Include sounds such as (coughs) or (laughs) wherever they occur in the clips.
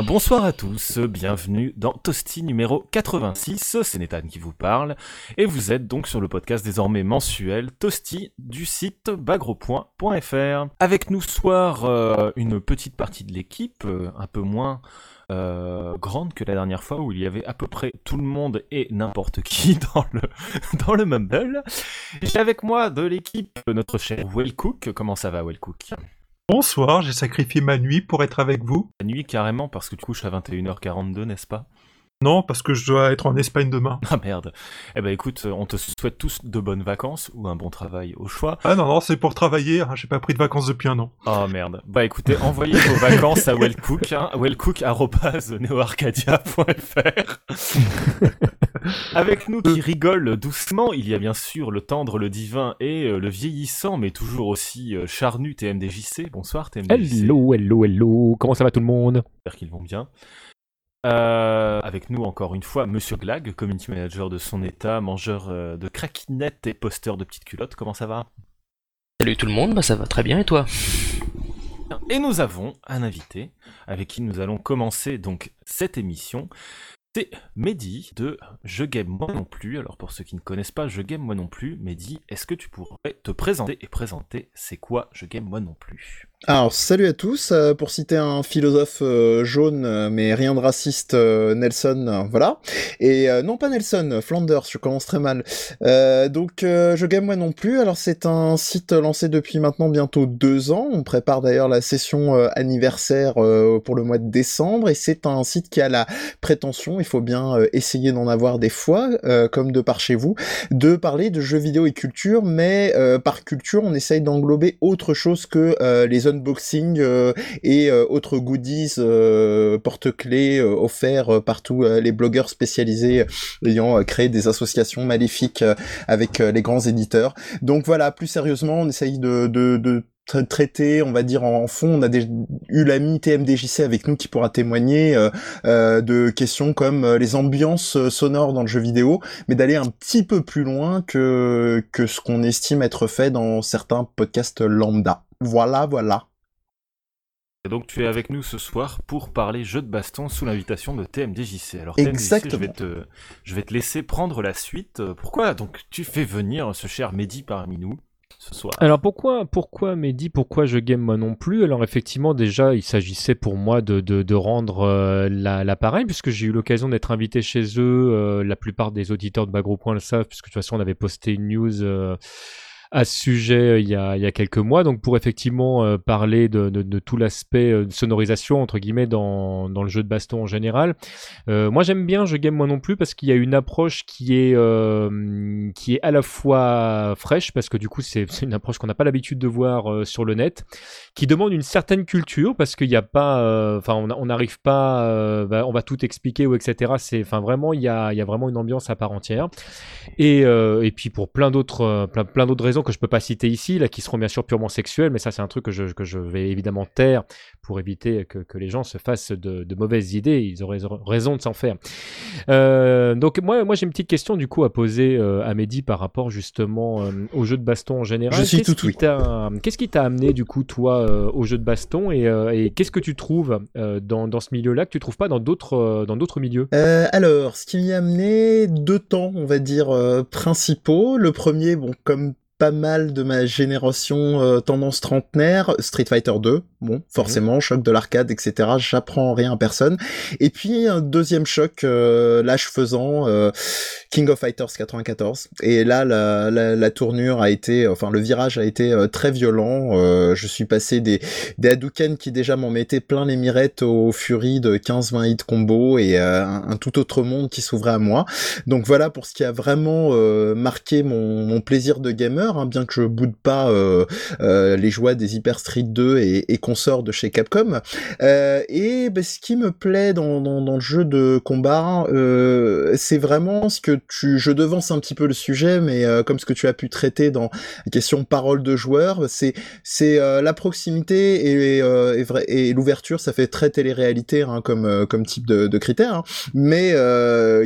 Bonsoir à tous, bienvenue dans Toasty numéro 86, c'est Nathan qui vous parle, et vous êtes donc sur le podcast désormais mensuel Toasty du site bagropoint.fr. Avec nous ce soir, euh, une petite partie de l'équipe, euh, un peu moins euh, grande que la dernière fois où il y avait à peu près tout le monde et n'importe qui (laughs) dans le, dans le Mumble. J'ai avec moi de l'équipe notre cher Wellcook, comment ça va Wellcook? Bonsoir, j'ai sacrifié ma nuit pour être avec vous. La nuit carrément parce que tu couches à 21h42, n'est-ce pas? Non, parce que je dois être en Espagne demain. Ah merde. Eh ben écoute, on te souhaite tous de bonnes vacances ou un bon travail au choix. Ah non, non, c'est pour travailler, hein, j'ai pas pris de vacances depuis un an. Oh merde. Bah écoutez, envoyez vos vacances à Wellcook, hein, wellcook.neoarcadia.fr (laughs) Avec nous qui rigole doucement, il y a bien sûr le tendre, le divin et euh, le vieillissant, mais toujours aussi euh, charnu TMDJC. Bonsoir TMDJC. Hello, hello, hello. Comment ça va tout le monde? J'espère qu'ils vont bien. Euh, avec nous encore une fois Monsieur Glag, community manager de son état, mangeur euh, de craquinettes et posteur de petites culottes. Comment ça va? Salut tout le monde, bah ça va très bien et toi? Et nous avons un invité avec qui nous allons commencer donc cette émission. C'est Mehdi de Je Game Moi Non Plus. Alors pour ceux qui ne connaissent pas Je Game Moi Non Plus, Mehdi, est-ce que tu pourrais te présenter et présenter c'est quoi Je Game Moi Non Plus? Alors salut à tous, euh, pour citer un philosophe euh, jaune euh, mais rien de raciste, euh, Nelson, euh, voilà. Et non pas Nelson, Flanders, je commence très mal. Donc Je Game Moi Non Plus, alors c'est un site lancé depuis maintenant bientôt deux ans, on prépare d'ailleurs la session anniversaire pour le mois de décembre. Et c'est un site qui a la prétention, il faut bien essayer d'en avoir des fois, comme de par chez vous, de parler de jeux vidéo et culture, mais par culture, on essaye d'englober autre chose que les unboxings euh, et euh, autres goodies euh, porte-clés offerts par tous les blogueurs spécialisés ayant créé des associations maléfiques avec les grands éditeurs. Donc voilà, plus sérieusement, on essaye de, de, de on va dire en fond, on a des- eu l'ami TMDJC avec nous qui pourra témoigner euh, euh, de questions comme euh, les ambiances sonores dans le jeu vidéo, mais d'aller un petit peu plus loin que que ce qu'on estime être fait dans certains podcasts lambda. Voilà, voilà. Et donc tu es avec nous ce soir pour parler jeux de baston sous l'invitation de TMDJC. Alors TMDJC, je Exactement. vais te, je vais te laisser prendre la suite. Euh, Pourquoi donc tu fais venir ce cher Mehdi parmi nous ce soir? Alors pourquoi, pourquoi Mehdi, pourquoi je game moi non plus? Alors effectivement déjà il s'agissait pour moi de, de, de rendre euh, la- l'appareil puisque j'ai eu l'occasion d'être invité chez eux. euh, la plupart des auditeurs de Bagro Point le savent puisque de toute façon on avait posté une news euh, à ce sujet euh, il y a, il y a quelques mois. Donc pour effectivement euh, parler de, de, tout l'aspect euh, sonorisation entre guillemets dans, dans le jeu de baston en général. Moi j'aime bien je game moi non plus parce qu'il y a une approche qui est qui est à la fois fraîche parce que du coup c'est une approche qu'on n'a pas l'habitude de voir sur le net qui demande une certaine culture parce qu'il n'y a pas enfin on n'arrive pas bah, on va tout expliquer ou etc c'est enfin vraiment il y a y a vraiment une ambiance à part entière et et puis pour plein d'autres plein, plein d'autres raisons que je peux pas citer ici là qui seront bien sûr purement sexuelles mais ça c'est un truc que je que je vais évidemment taire pour éviter que, que les gens se fassent de, de mauvaises idées ils auraient raison de s'en faire euh, donc moi, moi j'ai une petite question du coup à poser euh, à Mehdi par rapport justement euh, au jeu de baston en général. Je suis Qu'est-ce tout qui oui. t'a- Qu'est-ce qui t'a amené du coup toi au jeu de baston et, et qu'est-ce que tu trouves dans, dans ce milieu-là que tu trouves pas dans d'autres dans d'autres milieux? Alors, ce qui m'y a amené deux temps, on va dire, principaux. Le premier, bon, comme pas mal de ma génération euh, tendance trentenaire, Street Fighter 2, bon, forcément, choc de l'arcade, etc. J'apprends rien à personne. Et puis un deuxième choc, euh, l'âge faisant, euh, King of Fighters 94. Et là, la, la, la tournure a été, enfin, le virage a été euh, très violent. Euh, je suis passé des, des Hadouken qui déjà m'en mettaient plein les mirettes au Fury de 15-20 hits combo et euh, un, un tout autre monde qui s'ouvrait à moi. Donc voilà pour ce qui a vraiment euh, marqué mon, mon plaisir de gamer, hein, bien que je boude pas euh, euh, les joies des Hyper Street 2 et, et consorts de chez Capcom. Euh, et ben, ce qui me plaît dans, le jeu de combat, c'est vraiment ce que tu, je devance un petit peu le sujet, mais comme ce que tu as pu traiter dans la question parole de joueur, c'est c'est la proximité et, l'ouverture, ça fait très télé-réalité hein, comme comme type de, critère, hein, mais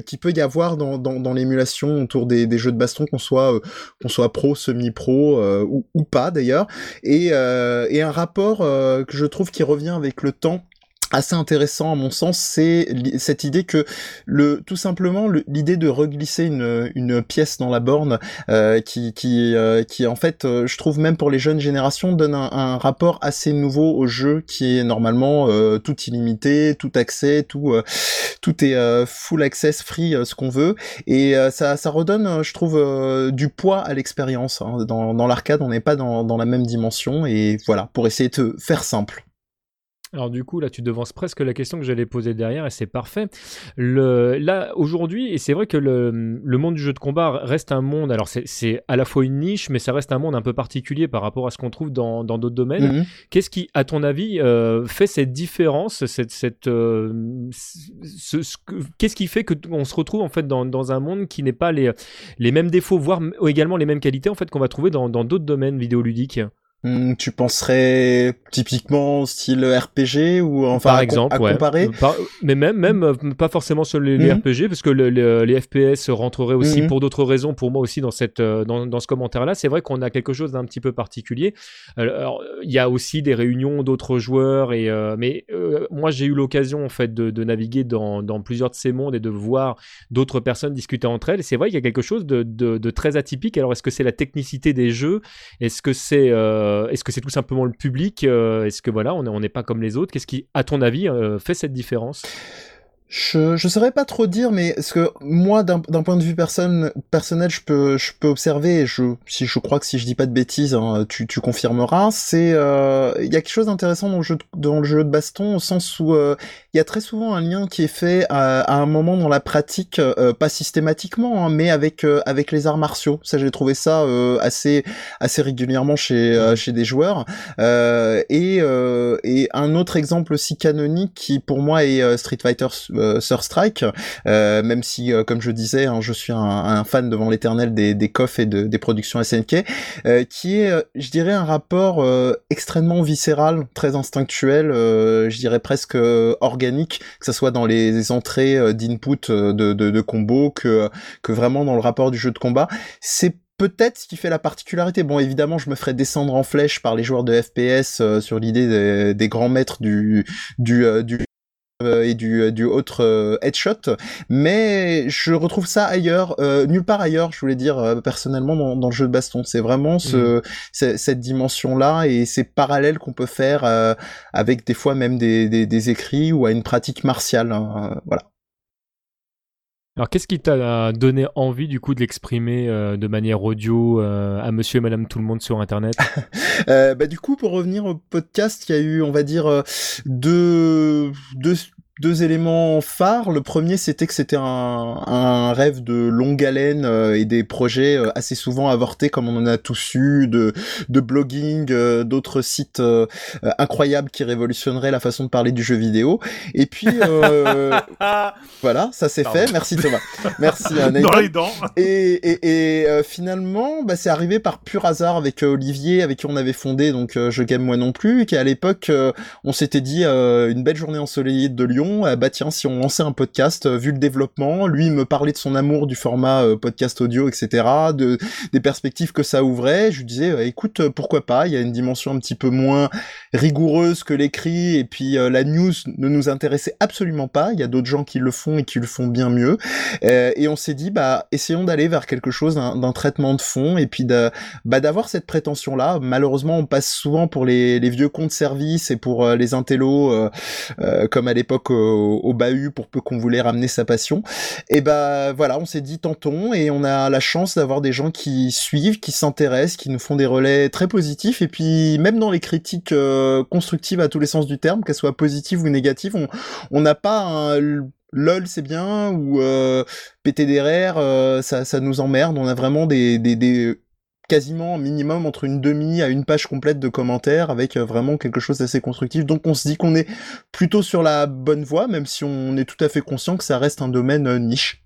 qui peut y avoir dans, dans, l'émulation autour des, des jeux de baston, qu'on soit qu'on soit pro, semi-pro ou, ou, pas d'ailleurs, et, et un rapport que je trouve qui revient avec le temps assez intéressant à mon sens, c'est cette idée que le tout simplement l'idée de reglisser une, une pièce dans la borne euh, qui qui euh, qui en fait euh, je trouve même pour les jeunes générations donne un, un rapport assez nouveau au jeu qui est normalement euh, tout illimité, tout accès, tout tout est full access free ce qu'on veut et ça ça redonne je trouve du poids à l'expérience hein. dans dans l'arcade on n'est pas dans dans la même dimension et voilà pour essayer de faire simple. Alors du coup, là, tu devances presque la question que j'allais poser derrière et c'est parfait. Le, là, aujourd'hui, et c'est vrai que le, le, monde du jeu de combat reste un monde, alors c'est à la fois une niche, mais ça reste un monde un peu particulier par rapport à ce qu'on trouve dans d'autres domaines. Mhm. Qu'est-ce qui, à ton avis, euh, fait cette différence cette, cette, euh, ce, Qu'est-ce qui fait qu'on se retrouve en fait dans, dans un monde qui n'est pas les, les mêmes défauts, voire également les mêmes qualités en fait qu'on va trouver dans d'autres domaines vidéoludiques? Hmm, tu penserais typiquement style RPG ou enfin par exemple à, comparer? Mais même même euh, pas forcément sur les, hmm. RPG parce que les FPS rentreraient aussi hmm. pour d'autres raisons pour moi aussi dans cette euh, dans, dans ce commentaire là c'est vrai qu'on a quelque chose d'un petit peu particulier. Alors il y a aussi des réunions d'autres joueurs et euh, mais moi j'ai eu l'occasion en fait de, de naviguer dans, dans, plusieurs de ces mondes et de voir d'autres personnes discuter entre elles. C'est vrai qu'il y a quelque chose de, de, de, très atypique. Alors est-ce que c'est la technicité des jeux? Est-ce que c'est euh, est-ce que c'est tout simplement le public euh, Est-ce que voilà, on n'est pas comme les autres? Qu'est-ce qui, à ton avis, euh, fait cette différence? Je je saurais pas trop dire, mais ce que moi d'un point de vue personne, personnel, je peux je peux observer. Et je si je crois que si je dis pas de bêtises, hein, tu tu confirmeras. C'est euh, il y a quelque chose d'intéressant dans le jeu de, dans le jeu de baston au sens où euh, il y a très souvent un lien qui est fait à, à un moment dans la pratique, euh, pas systématiquement, hein, mais avec avec les arts martiaux. Ça j'ai trouvé ça assez assez régulièrement chez chez des joueurs. et et un autre exemple aussi canonique qui pour moi est Street Fighter euh, Strike, euh, même si, euh, comme je disais, hein, je suis un, fan devant l'éternel des, des et de, des productions SNK, qui est, je dirais, un rapport extrêmement viscéral, très instinctuel, je dirais presque organique, que ce soit dans les, entrées d'input de, de, combo que, vraiment dans le rapport du jeu de combat. C'est peut-être ce qui fait la particularité. Bon, évidemment, je me ferai descendre en flèche par les joueurs de FPS sur l'idée des, grands maîtres du du, du euh, et du, euh, du autre euh, headshot, mais je retrouve ça ailleurs, nulle part ailleurs, je voulais dire personnellement dans, dans, le jeu de baston. C'est vraiment ce, mmh. cette dimension-là et ces parallèles qu'on peut faire avec des fois même des, des, des, écrits ou à une pratique martiale. Hein, voilà. Alors, qu'est-ce qui t'a donné envie du coup de l'exprimer euh, de manière audio euh, à Monsieur et Madame tout le monde sur Internet? (laughs) Euh, Bah du coup, pour revenir au podcast, il y a eu, on va dire, euh, deux, deux deux éléments phares. Le premier, c'était que c'était un, un, rêve de longue haleine euh, et des projets euh, assez souvent avortés, comme on en a tous eu, de, de blogging, euh, d'autres sites incroyables qui révolutionneraient la façon de parler du jeu vidéo. Et puis, (laughs) voilà, ça s'est fait. Merci Thomas. Merci (laughs) Dans les dents. Et, et, et finalement, bah, c'est arrivé par pur hasard avec Olivier, avec qui on avait fondé donc Je Game Moi Non Plus, qui à l'époque, on s'était dit une belle journée ensoleillée de Lyon euh, bah tiens, si on lançait un podcast, euh, vu le développement, lui me parlait de son amour du format euh, podcast audio, etc., de, des perspectives que ça ouvrait, je lui disais, écoute, pourquoi pas, il y a une dimension un petit peu moins rigoureuse que l'écrit, et puis la news ne nous intéressait absolument pas, il y a d'autres gens qui le font et qui le font bien mieux, et on s'est dit, bah, essayons d'aller vers quelque chose d'un traitement de fond, et puis bah, d'avoir cette prétention-là. Malheureusement, on passe souvent pour les, les vieux comptes services et pour les intellos, comme à l'époque au, bahut pour peu qu'on voulait ramener sa passion. Et bah voilà, on s'est dit tentons et on a la chance d'avoir des gens qui suivent, qui s'intéressent, qui nous font des relais très positifs et puis même dans les critiques euh, constructives à tous les sens du terme, qu'elles soient positives ou négatives, on n'a pas un lol c'est bien ou euh, PTDR euh, ça, ça nous emmerde on a vraiment des, des, des quasiment minimum entre une demi à une page complète de commentaires avec euh, vraiment quelque chose d'assez constructif. Donc on se dit qu'on est plutôt sur la bonne voie, même si on est tout à fait conscient que ça reste un domaine euh, niche.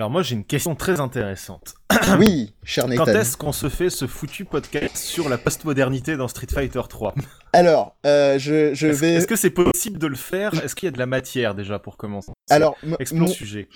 Alors moi j'ai une question très intéressante. (coughs) oui, cher Nathan. Quand est-ce qu'on se fait ce foutu podcast sur la postmodernité dans Street Fighter 3 Alors, euh, je, je est vais... Est-ce que c'est possible de le faire? Est-ce qu'il y a de la matière déjà pour commencer? Alors, Explore le sujet.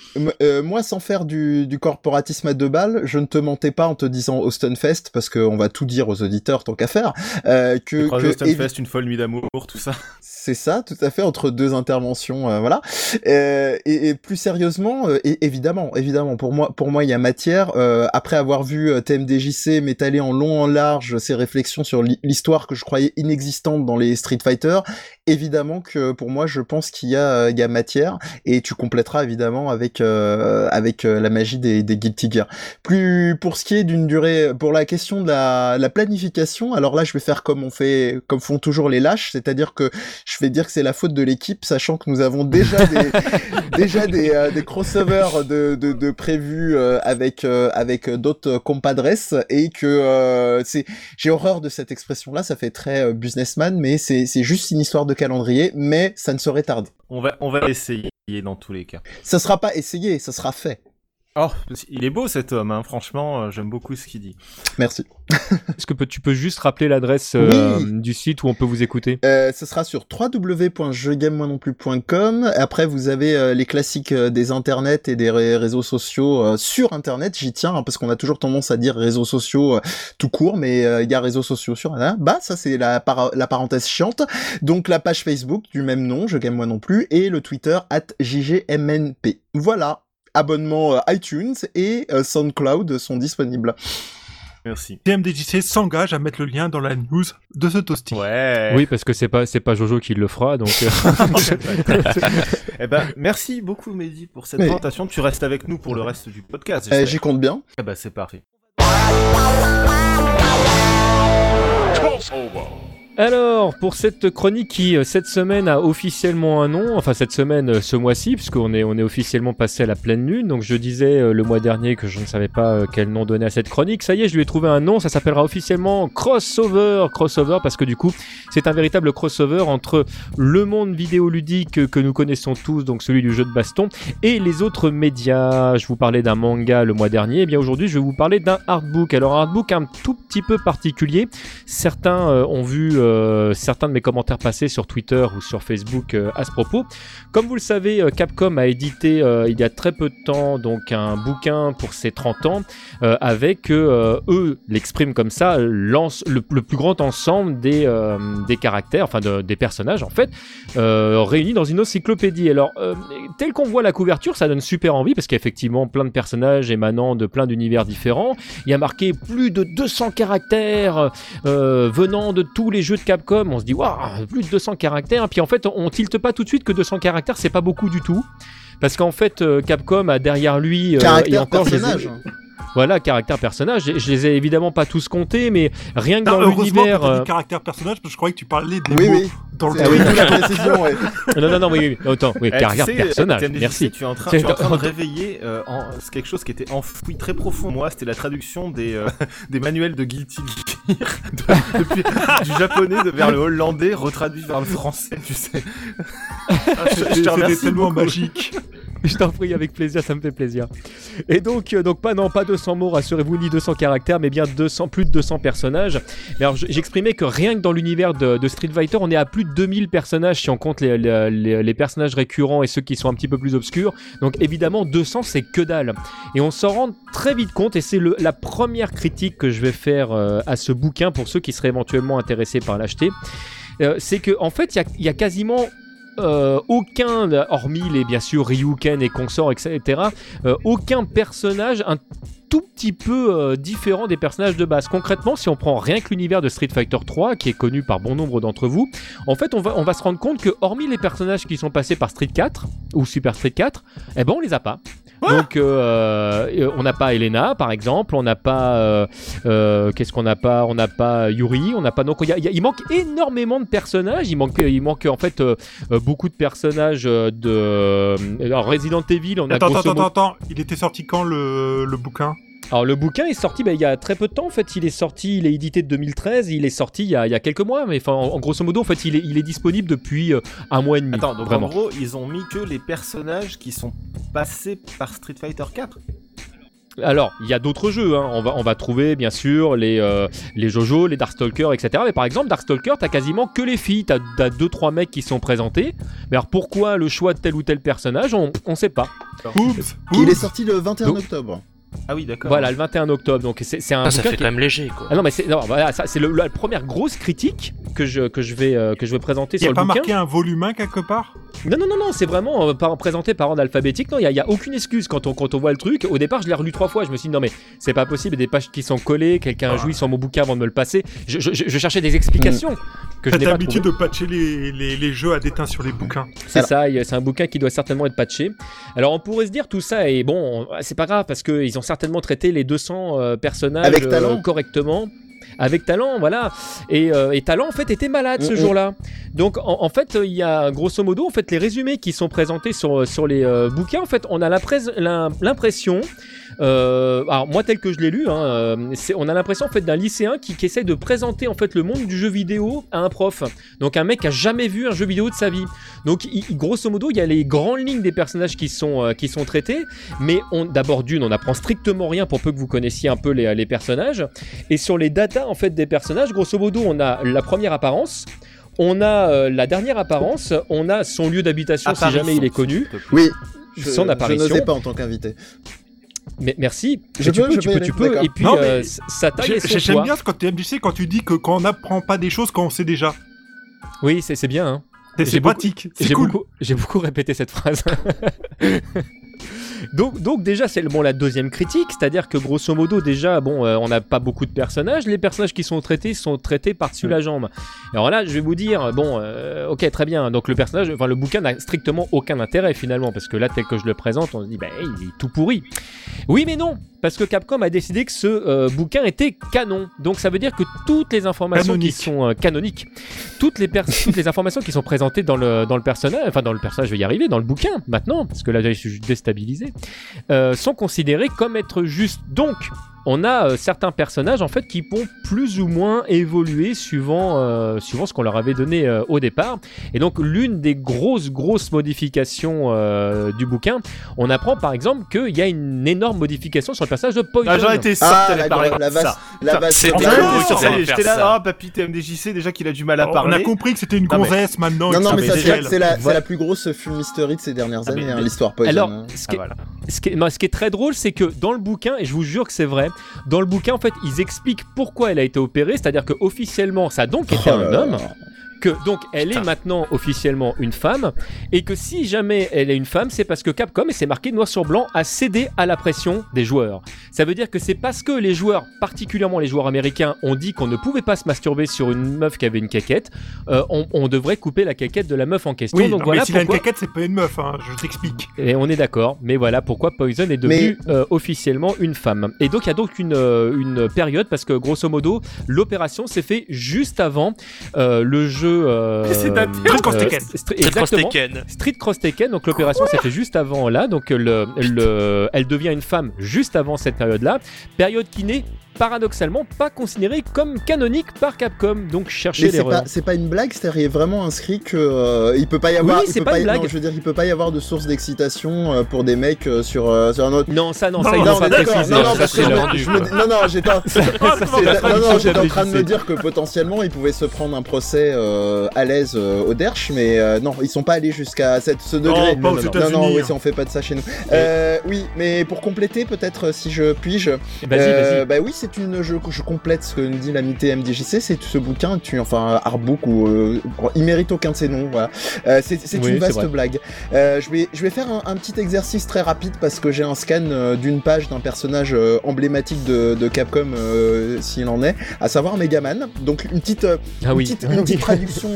euh, moi, sans faire du, du corporatisme à deux balles, je ne te mentais pas en te disant Austin Fest, parce qu'on va tout dire aux auditeurs tant qu'à faire, euh, que, Croise que au évi- Stunfest, une folle nuit d'amour, tout ça? C'est ça, tout à fait, entre deux interventions, euh, voilà. Et, et plus sérieusement, et- évidemment, évidemment, pour moi, pour moi, il y a matière. euh, après avoir vu euh, TMDJC m'étaler en long, en large ses réflexions sur l'hi- l'histoire que je croyais inexistante dans les Street Fighter, évidemment que pour moi, je pense qu'il y a, euh, il y a matière. Et tu compléteras évidemment avec euh, avec euh, la magie des, des Guilty Gear. Plus pour ce qui est d'une durée, pour la question de la, la planification, alors là, je vais faire comme on fait, comme font toujours les lâches, c'est-à-dire que je vais dire que c'est la faute de l'équipe, sachant que nous avons déjà des, (laughs) déjà des, euh, des crossovers de, de, de prévus euh, avec, euh, avec d'autres compadres et que euh, c'est, j'ai horreur de cette expression-là, ça fait très euh, businessman, mais c'est, c'est juste une histoire de calendrier, mais ça ne serait tarde. On va, on va essayer dans tous les cas. Ça sera pas essayé, ça sera fait. Oh, il est beau cet homme, hein. franchement, euh, j'aime beaucoup ce qu'il dit. Merci. Est-ce que tu peux juste rappeler l'adresse euh, Oui. du site où on peut vous écouter? Euh, ce sera sur www.jegamemoinonplus.com. Après, vous avez euh, les classiques euh, des internets et des ré- réseaux sociaux euh, sur internet. J'y tiens hein, parce qu'on a toujours tendance à dire réseaux sociaux euh, tout court, mais euh, il y a réseaux sociaux sur internet. Bah, ça c'est la parenthèse chiante. Donc la page Facebook du même nom, Je Game Moi Non Plus, et le Twitter at JGMNP. Voilà. Abonnement euh, iTunes et euh, SoundCloud sont disponibles. Merci. TMDJC s'engage à mettre le lien dans la news de ce toasty. Ouais. Oui, parce que c'est pas c'est pas Jojo qui le fera, donc. euh, (laughs) (laughs) eh ben, merci beaucoup, Mehdi, pour cette Mais- présentation. Tu restes avec nous pour le reste du podcast. J'espère. J'y compte bien. Eh ben, c'est parfait. Alors, pour cette chronique qui, euh, cette semaine, a officiellement un nom, enfin cette semaine, euh, ce mois-ci, puisqu'on est, on est officiellement passé à la pleine lune, donc je disais euh, le mois dernier que je ne savais pas quel nom donner à cette chronique, ça y est, je lui ai trouvé un nom, ça s'appellera officiellement Crossover, Crossover, parce que du coup, c'est un véritable crossover entre le monde vidéoludique que nous connaissons tous, donc celui du jeu de baston, et les autres médias. Je vous parlais d'un manga le mois dernier, et bien aujourd'hui, je vais vous parler d'un artbook. Alors, un artbook un tout petit peu particulier, Certains ont vu euh, certains de mes commentaires passés sur Twitter ou sur Facebook euh, à ce propos. Comme vous le savez, euh, Capcom a édité il y a très peu de temps donc un bouquin pour ses 30 ans avec eux l'expriment comme ça lance le, plus grand ensemble des, des caractères, enfin de- des personnages en fait réunis dans une encyclopédie. Alors tel qu'on voit la couverture, ça donne super envie parce qu'il y a effectivement plein de personnages émanant de plein d'univers différents. Il y a marqué plus de 200 caractères venant de tous les jeux de Capcom, on se dit waouh, plus de 200 caractères. Puis en fait, on tilte pas tout de suite que 200 caractères, c'est pas beaucoup du tout. Parce qu'en fait, euh, Capcom a derrière lui. euh, et Caractère encore, je les ai- personnage. Voilà, caractère personnage. Je, je les ai évidemment pas tous comptés, mais rien que Ah, dans l'univers. euh, caractère personnage, parce que je croyais que tu parlais des Oui, mots oui. dans le truc. oui, la précision, ouais. (laughs) Non, non, non, oui, oui, autant. Oui, Eh, caractère personnage. TMDJC, Merci. Tu es en train, es en train de (laughs) réveiller euh, en- c'est quelque chose qui était enfoui très profond. Moi, c'était la traduction des, euh, (laughs) des manuels de Guilty Gear de- depuis, du japonais de- vers le hollandais, retraduit vers le français, tu sais. Ah, je, je te C'était remercie tellement beaucoup. magique. (laughs) Je t'en prie, avec plaisir, ça me fait plaisir. Et donc, euh, pas non, pas 200 mots, rassurez-vous, ni 200 caractères, mais bien 200, plus de 200 personnages. Alors, j'exprimais que rien que dans l'univers de, Street Fighter, on est à plus de 2000 personnages si on compte les, personnages récurrents et ceux qui sont un petit peu plus obscurs. Donc évidemment, 200 c'est que dalle. Et on s'en rend très vite compte, et c'est la première critique que je vais faire euh, à ce bouquin pour ceux qui seraient éventuellement intéressés par l'acheter. Euh, c'est que en fait, il y a quasiment euh, aucun, hormis les bien sûr Ryuken et consorts, etc., euh, aucun personnage tout petit peu euh, différent des personnages de base. Concrètement, si on prend rien que l'univers de Street Fighter 3, qui est connu par bon nombre d'entre vous, en fait, on va, on va se rendre compte que, hormis les personnages qui sont passés par Street 4 ou Super Street 4, eh ben, on les a pas. Donc, euh, euh, on n'a pas Elena, par exemple, on n'a pas. euh, Qu'est-ce qu'on n'a pas? On n'a pas Yuri, on n'a pas. Donc, il y a- il y a- il manque énormément de personnages. Il manque, il manque en fait euh, beaucoup de personnages de. Alors, Resident Evil, on a Attends, attends, attends, attends. Il était sorti quand le, le bouquin? Alors le bouquin est sorti bah, il y a très peu de temps en fait, il est sorti, il est édité de 2013, il est sorti il y a, il y a quelques mois, mais enfin en, en grosso modo en fait il est, il est disponible depuis euh, un mois et demi. Attends, donc vraiment. en gros, ils ont mis que les personnages qui sont passés par Street Fighter 4 Alors, il y a d'autres jeux. hein. On, va, on va trouver, bien sûr, les, euh, les Jojo, les Darkstalkers, etc. Mais par exemple, Darkstalker, t'as quasiment que les filles. T'as as deux, trois mecs qui sont présentés. Mais alors, pourquoi le choix de tel ou tel personnage On, on sait pas. Oups, Il est sorti le 21 Donc- octobre. Ah oui, d'accord. Voilà, le 21 octobre. Donc, c'est c'est un Ah, ça fait qui- quand même léger, quoi. Ah non, mais c'est non, voilà, ça, c'est le- la première grosse critique que je, que je, vais, euh, que je vais présenter Il n'y sur a le pas bouquin. marqué un volume 1 quelque part? Non, non, non, non, c'est vraiment euh, par, présenté par ordre alphabétique. Non, il n'y a, aucune excuse quand on, quand on voit le truc. Au départ, je l'ai relu trois fois. Je me suis dit, non, mais c'est pas possible. Il y a des pages qui sont collées. Quelqu'un a joui sur mon bouquin avant de me le passer. Je, je- je- je cherchais des explications que je T'as n'ai pas l'habitude de patcher les, les, les jeux à déteint sur les bouquins. C'est Alors- ça, il c'est un bouquin qui doit certainement être patché. Alors, on pourrait se dire tout ça, et bon, c'est pas grave parce qu'ils ont certainement traité les 200 euh, personnages Avec euh, talent. correctement. Avec talent, voilà. Et, euh, et talent, en fait, était malade ce Mm, mm. jour-là. Donc, en, en fait, il y a grosso modo, en fait, les résumés qui sont présentés sur, sur les euh, bouquins. En fait, on a l'impres- l'im- l'impression, euh, alors moi tel que je l'ai lu, hein, euh, c'est- on a l'impression en fait d'un lycéen qui, qui essaie de présenter en fait le monde du jeu vidéo à un prof. Donc un mec qui a jamais vu un jeu vidéo de sa vie. Donc il- grosso modo, il y a les grandes lignes des personnages qui sont euh, qui sont traités, mais on d'abord d'une, on apprend strictement rien pour peu que vous connaissiez un peu les, les personnages. Et sur les datas en fait des personnages, grosso modo, on a la première apparence. On a euh, la dernière apparence, on a son lieu d'habitation si jamais il est connu. Oui. Je, son je apparition. n'osais pas en tant qu'invité. Mais merci. Je tu peux, tu peux tu peux. d'accord. Et puis Non, mais euh, sa taille J'aime bien ce que tu sais quand tu dis que quand on n'apprend pas des choses quand on sait déjà. Oui, c'est bien. Hein. C'est pratique. J'ai cool. beaucoup, j'ai beaucoup répété cette phrase. (laughs) donc, donc déjà c'est bon la deuxième critique, c'est-à-dire que grosso modo déjà bon euh, on n'a pas beaucoup de personnages, les personnages qui sont traités sont traités par-dessus la jambe. Alors là je vais vous dire bon euh, ok très bien donc le personnage, enfin le bouquin n'a strictement aucun intérêt finalement parce que là tel que je le présente on se dit bah il est tout pourri. Oui mais non parce que Capcom a décidé que ce euh, bouquin était canon donc ça veut dire que toutes les informations Canonique. qui sont canoniques toutes les, pers- toutes les informations qui sont présentées dans le, dans le personnage, enfin dans le personnage, je vais y arriver, dans le bouquin maintenant, parce que là je suis déstabilisé, euh, sont considérées comme être justes. Donc, on a euh, certains personnages en fait qui vont plus ou moins évoluer suivant, euh, suivant ce qu'on leur avait donné euh, au départ. Et donc, l'une des grosses, grosses modifications euh, du bouquin, on apprend par exemple qu'il y a une énorme modification sur le personnage de Poison. Ah, j'en étais sûr Ah, la, parler la, vaste, ça. la vaste c'est ça faire j'étais là, ah, papy TMDJC, déjà qu'il a du mal à On a parler. compris que c'était une Non, mais- gonzesse maintenant. Non, non, mais ça c'est c'est la, c'est Voilà. la plus grosse fumisterie de ces dernières Ah, mais- années, hein, mais- l'histoire Poison. Alors, hein. ce Ah, qui, est, voilà. ce, qui est, non, ce qui est très drôle, c'est que dans le bouquin, et je vous jure que c'est vrai, dans le bouquin, en fait, ils expliquent pourquoi elle a été opérée, c'est-à-dire que officiellement, ça a donc été Oh un homme, que donc elle Putain. est maintenant officiellement une femme, et que si jamais elle est une femme, c'est parce que Capcom, et c'est marqué noir sur blanc, a cédé à la pression des joueurs. Ça veut dire que c'est parce que les joueurs, particulièrement les joueurs américains, ont dit qu'on ne pouvait pas se masturber sur une meuf qui avait une caquette, euh, on, on devrait couper la caquette de la meuf en question. Oui, donc non, voilà mais s'il a une pourquoi. caquette, c'est pas une meuf, hein, je t'explique. Et on est d'accord, mais voilà pourquoi Poison est devenue euh, officiellement une femme. Et donc il y a donc une, euh, une période parce que grosso modo l'opération s'est fait juste avant euh, le jeu. Euh, C'est daté. Street Cross Tekken. Exactement. Tekken. Street Cross Tekken, donc l'opération s'est fait juste avant là, donc le, le- elle devient une femme juste avant cette période-là, période qui n'est paradoxalement pas considérée comme canonique par Capcom, donc cherchez Mais c'est l'erreur. pas, c'est pas une blague, c'est-à-dire il est vraiment inscrit que euh, il peut pas y avoir, Oui, c'est pas y- une non, blague. je veux dire, il peut pas y avoir de source d'excitation euh, pour des mecs euh, sur euh, sur un autre. Non, ça non, Non, ça non, pas est d'accord. précisé. Non, non, ça, parce que je me- non, non, j'étais, en- (laughs) (laughs) en train de me dire que potentiellement ils pouvaient se prendre un procès à l'aise au Derch, mais non, ils sont pas allés jusqu'à ce degré. Non, non, non, oui, hein. on fait pas de ça chez nous. Oui, mais pour compléter, peut-être si je puis-je, Vas-y, vas-y. bah oui, c'est une je, je complète ce que nous dit l'amitié MDJC, c'est ce bouquin, tu enfin artbook ou euh, il mérite aucun de ses noms, voilà. Euh, c'est c'est Oui, une c'est vaste blague. Euh, je vais je vais faire un, un petit exercice très rapide parce que j'ai un scan euh, d'une page d'un personnage emblématique de, de Capcom s'il en est, à savoir Megaman. Donc une petite Ah une oui. petite, une petite traduction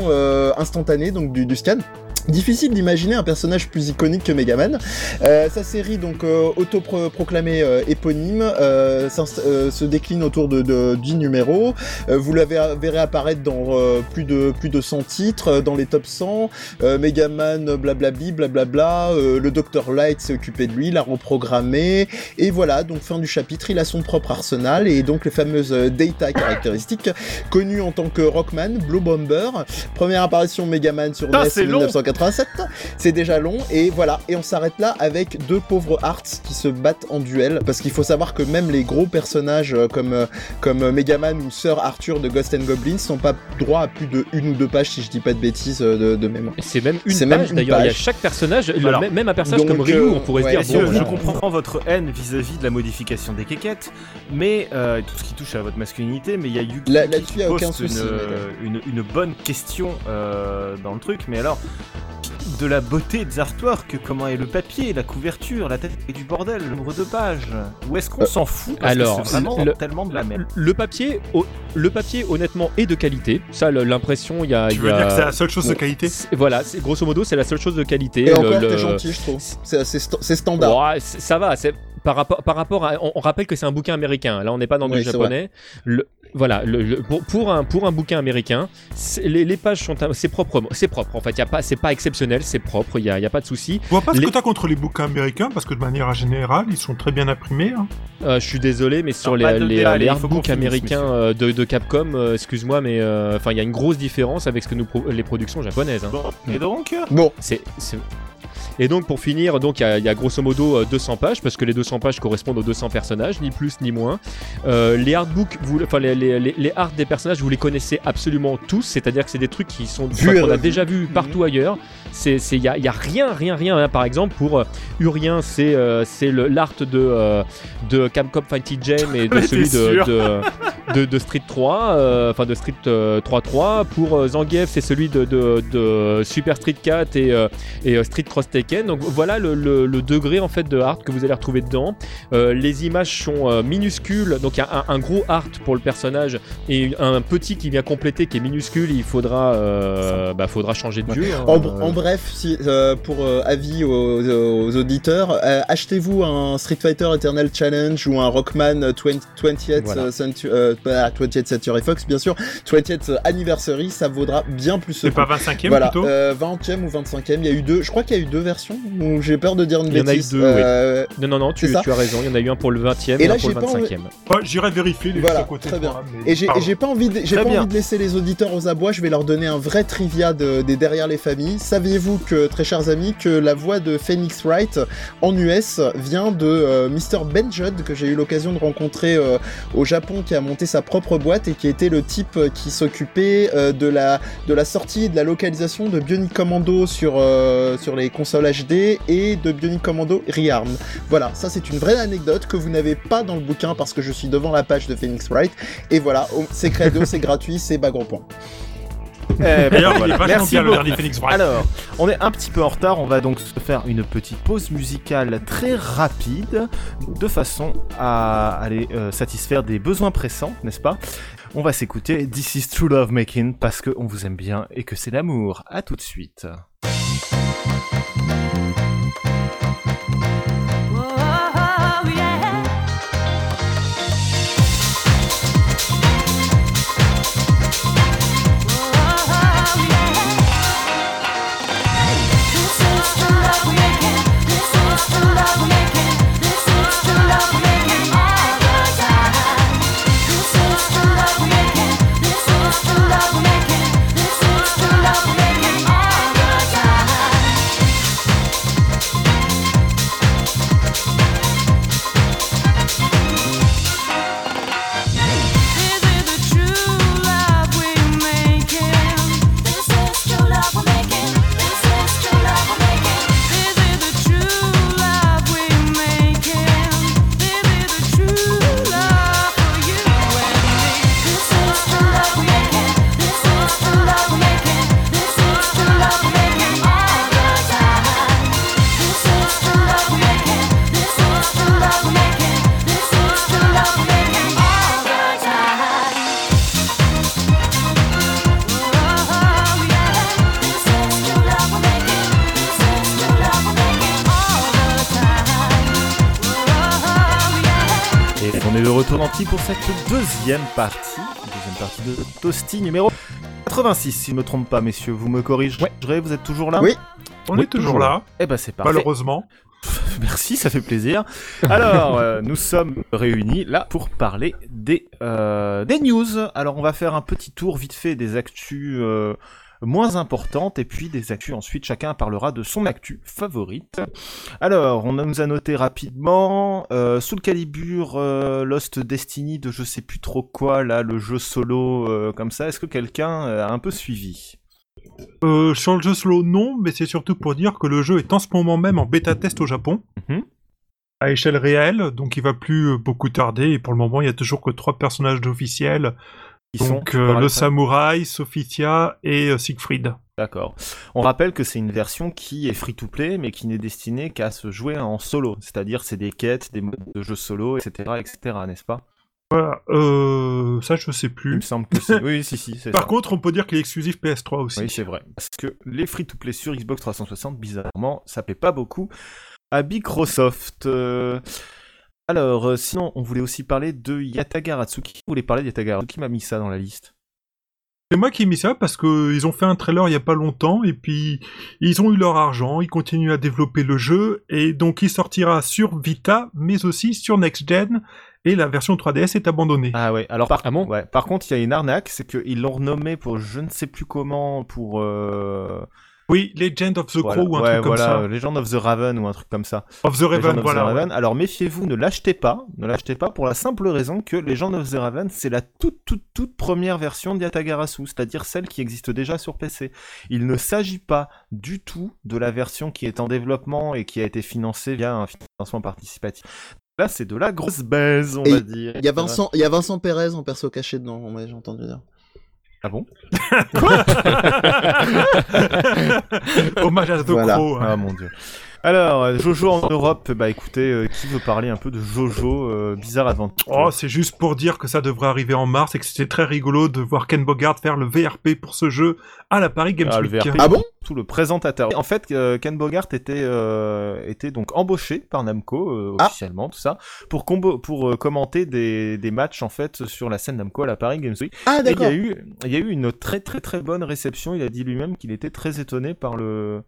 instantanée donc du, du scan. Difficile d'imaginer un personnage plus iconique que Megaman. Euh, sa série donc euh, autoproclamée euh, éponyme euh, euh, se décline autour de, de 10 numéros. Euh, vous la verrez apparaître dans euh, plus de plus de 100 titres dans les top 100. Euh, Megaman blablabli blablabla. Euh, le Dr Light s'est occupé de lui, l'a reprogrammé et voilà donc fin du chapitre. Il a son propre arsenal et donc les fameuses data caractéristiques connu en tant que Rockman, Blue Bomber, première apparition Megaman sur Putain, NES c'est long. 1987. c'est déjà long et voilà. Et on s'arrête là avec deux pauvres Hearts qui se battent en duel parce qu'il faut savoir que même les gros personnages euh, comme euh, comme Megaman ou Sir Arthur de Ghost and Goblins n'ont pas droit à plus de une ou deux pages si je dis pas de bêtises euh, de, de mémoire. C'est même une page d'ailleurs. Il y a chaque personnage, le- même un personnage donc, comme Ryu, on pourrait ouais, se dire bon, je comprends votre haine vis-à-vis de la modification des quéquettes, mais euh, tout ce qui touche à votre masculinité, mais il y a Yuki Là- qui a aucun une, souci, une, une bonne question euh, dans le truc, mais alors de la beauté des artworks, comment est le papier, la couverture, la tête et du bordel, le nombre de pages, où est-ce qu'on Euh, s'en fout parce alors, que c'est vraiment le- tellement de la merde? Le papier, au- le papier, honnêtement, est de qualité. Ça, l'impression, il y a. Tu il veux y a- dire que c'est la seule chose de qualité? Voilà, c'est- grosso modo, c'est la seule chose de qualité. Et Le- encore, le- t'es gentil, je trouve. C'est c'est sta- c'est standard. Ça va. C'est par rapport, par rapport à. On, on rappelle que c'est un bouquin américain. Là, on n'est pas dans Oui, du japonais. Le, voilà, le- le- pour, pour un pour un bouquin américain, les, les pages sont c'est propre, c'est propre. En fait, il y a pas, c'est pas exceptionnel, c'est propre. Il y a, il y a pas de souci. Je vois pas ce Les- que t'as contre les bouquins américains, parce que de manière générale, ils sont très bien imprimés. hein. Euh, je suis désolé, mais sur Non, les, les, débat, artbooks américains euh, de, de Capcom, euh, excuse-moi, mais euh, enfin, il y a une grosse différence avec ce que nous pro- les productions japonaises. hein. Bon, et donc? Bon, c'est- Et donc pour finir, donc il y, a- il y a grosso modo euh, 200 pages parce que les 200 pages correspondent aux 200 personnages, ni plus ni moins. Euh, les artbooks, vous, enfin les, les, les, les arts des personnages, vous les connaissez absolument tous, c'est-à-dire que c'est des trucs qui sont qu'on a revu. déjà vu partout ailleurs. C'est, il y a, il y a rien, rien, rien. hein. Par exemple pour euh, Urien, c'est, euh, c'est l'art de euh, de Capcom Fighting Jam et (laughs) de celui de, de, de, de Street 3, euh, enfin de Street euh, 3-3. Pour euh, Zangief, c'est celui de, de, Super Street 4 et euh, et euh, Street Cross Taken. Donc voilà le, le- le degré en fait de art que vous allez retrouver dedans. Euh, les images sont euh, minuscules, donc il y a un, un gros art pour le personnage et un petit qui vient compléter qui est minuscule. Il faudra, euh, bah, faudra changer de Ouais. dieu. hein. En, Euh, en bref, si, euh, pour euh, avis aux, aux auditeurs, euh, achetez-vous un Street Fighter Eternal Challenge ou un Rockman euh, 20, 20th, Voilà. euh, centu- euh, pas 20th Century Fox, bien sûr, 20th Anniversary, ça vaudra bien plus ce C'est pas coup. 25ème Voilà, plutôt? euh, 20e ou 25e, il y a eu deux, je crois qu'il y a eu deux versions, ou j'ai peur de dire une Il y en a eu bêtise. deux, oui. Euh, Non, non, non, tu, as raison. Il y en a eu un pour le 20e Et et, là, un pour le pas envie- 25e. Ouais, J'irai vérifier les Voilà, à côté très bien. moi, mais Et j'ai pas envie, de, j'ai Très pas bien. envie de laisser les auditeurs aux abois. Je vais leur donner un vrai trivia de- des derrière les familles. Saviez-vous que, très chers amis, que la voix de Phoenix Wright en US vient de euh, Mr. Ben Judd que j'ai eu l'occasion de rencontrer euh, au Japon, qui a monté sa propre boîte et qui était le type euh, qui s'occupait euh, de la de la sortie et de la localisation de Bionic Commando sur euh, sur les consoles HD et de Bionic Commando Rearm. Voilà, ça c'est une vraie anecdote que vous n'avez pas dans le bouquin parce que je suis devant la page de Phoenix Wright. Et voilà, oh, c'est credo, c'est gratuit, c'est bas gros point. D'ailleurs, voilà. vachement Merci bien le Phoenix Wright. Alors, on est un petit peu en retard, on va donc se faire une petite pause musicale très rapide, de façon à aller euh, satisfaire des besoins pressants, n'est-ce pas? On va s'écouter This is True Love Making parce qu'on vous aime bien et que c'est l'amour. À tout de suite. Deuxième partie, deuxième partie de Toasty numéro 86, si je ne me trompe pas, messieurs. Vous me corrigerez, vous êtes toujours là? Oui. On Oui, est toujours toujours là, Eh ben c'est parfait. malheureusement. (laughs) Merci, ça fait plaisir. Alors, euh, nous sommes réunis là pour parler des, euh, des news. Alors, on va faire un petit tour vite fait des actus euh, moins importantes, et puis des actus. Ensuite, chacun parlera de son actu favorite. Alors, on nous a noté rapidement euh, Soul Calibur, euh, Lost Destiny de je sais plus trop quoi, là, le jeu solo euh, comme ça. Est-ce que quelqu'un euh, a un peu suivi? Euh, sur le jeu solo, non, mais c'est surtout pour dire que le jeu est en ce moment même en bêta test au Japon. Mhm. À échelle réelle, donc il va plus beaucoup tarder. Et pour le moment, il y a toujours que trois personnages officiels. Qui Donc euh, le samouraï, Sophia et euh, Siegfried. D'accord. On rappelle que c'est une version qui est free-to-play, mais qui n'est destinée qu'à se jouer en solo. C'est-à-dire, c'est des quêtes, des modes de jeu solo, etc., etc., n'est-ce pas? Voilà, euh, ça je sais Il me plus. semble que c'est. (laughs) Oui, si, si, Par ça. contre, on peut dire qu'il est exclusif PS3 aussi. Oui, c'est vrai. Parce que les free-to-play sur Xbox 360, bizarrement, ça plaît pas beaucoup à Microsoft. Euh, Alors, euh, sinon, on voulait aussi parler de Yatagara Atsuki. Vous voulez parler de Yatagara Atsuki Qui m'a mis ça dans la liste? C'est moi qui ai mis ça parce que ils ont fait un trailer il y a pas longtemps et puis ils ont eu leur argent, ils continuent à développer le jeu et donc il sortira sur Vita mais aussi sur Next Gen et la version 3DS est abandonnée. Ah ouais, alors par, Ah bon ouais, par contre, il y a une arnaque, c'est qu'ils l'ont renommé pour je ne sais plus comment, pour... euh, Oui, Legend of the voilà, Crow ou un ouais, truc comme voilà, ça. Legend of the Raven ou un truc comme ça. Of the Legend Raven, of voilà. the Raven. Alors méfiez-vous, ne l'achetez pas. Ne l'achetez pas pour la simple raison que Legend of the Raven, c'est la toute, toute, toute première version de Yatagarasu, c'est-à-dire celle qui existe déjà sur PC. Il ne s'agit pas du tout de la version qui est en développement et qui a été financée via un financement participatif. Là, c'est de la grosse baise, on Et va dire. Il y a Vincent, il y a Vincent Pérez en perso caché dedans, j'ai entendu dire. Ah bon (laughs) (laughs) Hommage à The Voilà. Crow. hein. Ah mon dieu. Alors, euh, Jojo en Europe, bah écoutez, euh, qui veut parler un peu de Jojo euh, Bizarre Adventure Oh, c'est juste pour dire que ça devrait arriver en mars et que c'était très rigolo de voir Ken Bogard faire le VRP pour ce jeu à la Paris Games Ah, le Week. VRP. Ah bon? Tout le présentateur. En fait, euh, Ken Bogart était euh, était donc embauché par Namco euh, Ah. officiellement, tout ça, pour combo pour euh, commenter des, des matchs en fait sur la scène Namco à la Paris Games Week. Ah Et il y d'accord. a eu il y a eu une très très très bonne réception. Il a dit lui-même qu'il était très étonné par le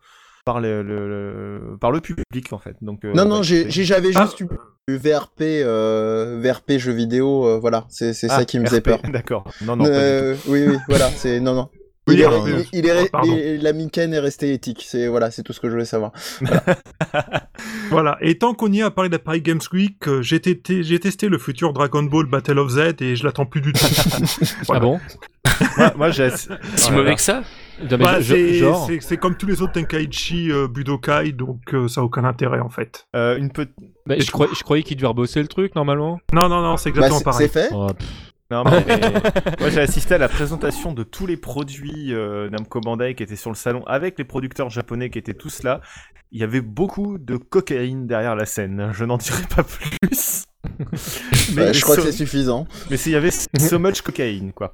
par le, le- le- par le public en fait. Donc euh, Non bah, non, j'ai, écoutez. j'ai- j'avais Ah. juste eu VRP, euh, VRP jeux vidéo, euh, voilà, c'est, c'est Ah, ça qui me faisait peur. (laughs) D'accord. Non non. Euh, oui oui, voilà, c'est non non. (laughs) Oui, Il est, alors, il, il est, oh, il- la Miken est restée éthique. C'est voilà, c'est tout ce que je voulais savoir. (laughs) Voilà, et tant qu'on y est à parler de la Paris Games Week, euh, j'ai, testé le futur Dragon Ball Battle of Z et je l'attends plus du tout. Ah bon moi, moi, j'ai Si mauvais que ça Bah, c'est, comme tous les autres Tenkaichi euh, Budokai, donc euh, ça n'a aucun intérêt en fait. Euh, une bah, je, croyais, je croyais qu'il devait rebosser le truc normalement. Non, non, non, c'est Bah, exactement pareil. c'est fait. Oh, mais (laughs) moi j'ai assisté à la présentation de tous les produits euh, Namco Bandai qui étaient sur le salon avec les producteurs japonais qui étaient tous là. Il y avait beaucoup de cocaïne derrière la scène. Je n'en dirai pas plus. Bah, je crois so- que c'est suffisant. mais s'il y avait (laughs) so much cocaïne, quoi.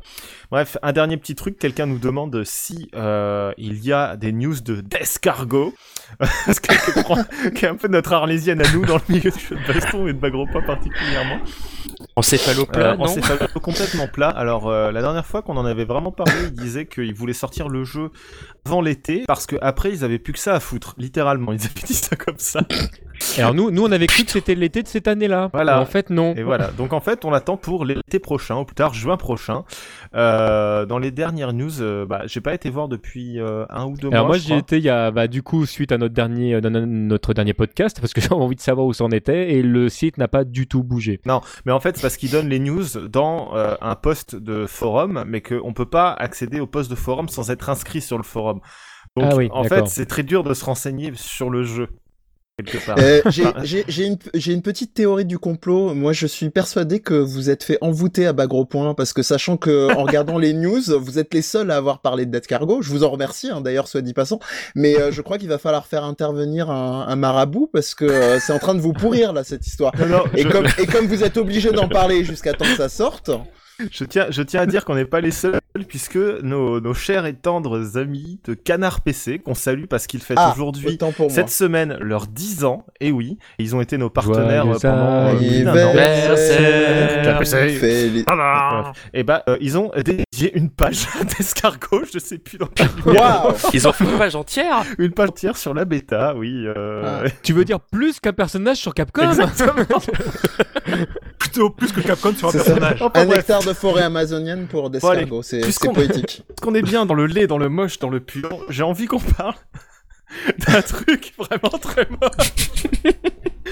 Bref, un dernier petit truc. Quelqu'un nous demande si euh, il y a des news de Descargo. (laughs) Parce que je crois qu'il y a un peu notre arlésienne à nous dans le milieu du jeu de baston et de Bagropa particulièrement. En céphaloplat, Euh, non on s'est fait complètement plat. Alors euh, la dernière fois qu'on en avait vraiment parlé, ils disaient qu'ils voulaient sortir le jeu avant l'été parce que après ils avaient plus que ça à foutre, littéralement. Ils avaient dit ça comme ça. Alors nous, nous on avait cru que c'était l'été de cette année-là. Voilà. En fait non. Et voilà. Donc en fait, on l'attend pour l'été prochain, ou plus tard juin prochain. Euh, dans les dernières news, euh, bah, j'ai pas été voir depuis euh, un ou deux Alors mois. moi je j'y étais il y a bah, du coup suite à notre dernier euh, no- notre dernier podcast parce que (laughs) j'avais envie de savoir où c'en était et le site n'a pas du tout bougé. Non, mais en fait, c'est parce qu'ils donnent les news dans un post de forum, mais qu'on peut pas accéder au post de forum sans être inscrit sur le forum. Donc, Ah oui, en fait, c'est très dur de se renseigner sur le jeu. Euh, (laughs) j'ai, une, une petite théorie du complot. Moi, je suis persuadé que vous êtes fait envoûter à bas gros point parce que sachant que (laughs) en regardant les news, vous êtes les seuls à avoir parlé de Dead Cargo. Je vous en remercie, hein, d'ailleurs, soit dit passant. Mais euh, je crois qu'il va falloir faire intervenir un, un marabout parce que euh, c'est en train de vous pourrir là cette histoire. Non, non, Et je, comme, et comme vous êtes obligé d'en parler jusqu'à temps que ça sorte, je tiens, je tiens à dire qu'on n'est pas les seuls, puisque nos, nos chers et tendres amis de Canard PC, qu'on salue parce qu'ils fêtent Ah, aujourd'hui, moi. cette semaine, leurs 10 ans, et oui, ils ont été nos partenaires Joyeux pendant plus d'un an. Féli- Et bah, euh, ils ont dédié une page (laughs) d'escargot, je sais plus dans quel. Waouh Ils ont fait une page entière Une page entière sur la bêta, oui. euh, Ah. Tu veux dire plus qu'un personnage sur Capcom? Exactement. (laughs) plutôt plus que Capcom sur un personnage. Enfin, Un bref. hectare de forêt amazonienne pour des Bon, c'est puisqu'on- c'est poétique. (laughs) Parce qu'on est bien dans le laid, dans le moche, dans le pur, j'ai envie qu'on parle (laughs) d'un truc vraiment très moche.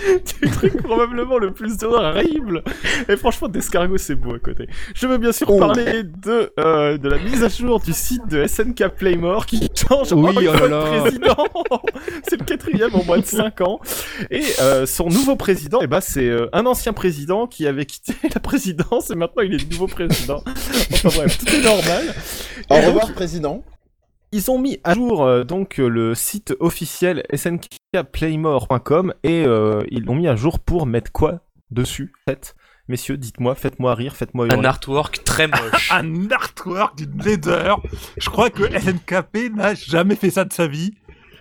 (laughs) du truc probablement le plus horrible. Et franchement, d'escargot, c'est beau à côté. Je veux bien sûr Oh. parler de, euh, de la mise à jour du site de SNK Playmore qui change Oui, une oh là président. (laughs) c'est le quatrième en moins de 5 ans. Et euh, son nouveau président, eh ben, c'est euh, un ancien président qui avait quitté (laughs) la présidence et maintenant il est le nouveau président. Enfin bref, tout est normal. Au revoir, président. Ils ont mis à jour euh, donc euh, le site officiel snkaplaymore.com et euh, ils l'ont mis à jour pour mettre quoi dessus Faites, messieurs, dites-moi, faites-moi rire, faites-moi Un artwork très moche. (laughs) Un artwork d'une laideur. Je crois que SNKP n'a jamais fait ça de sa vie.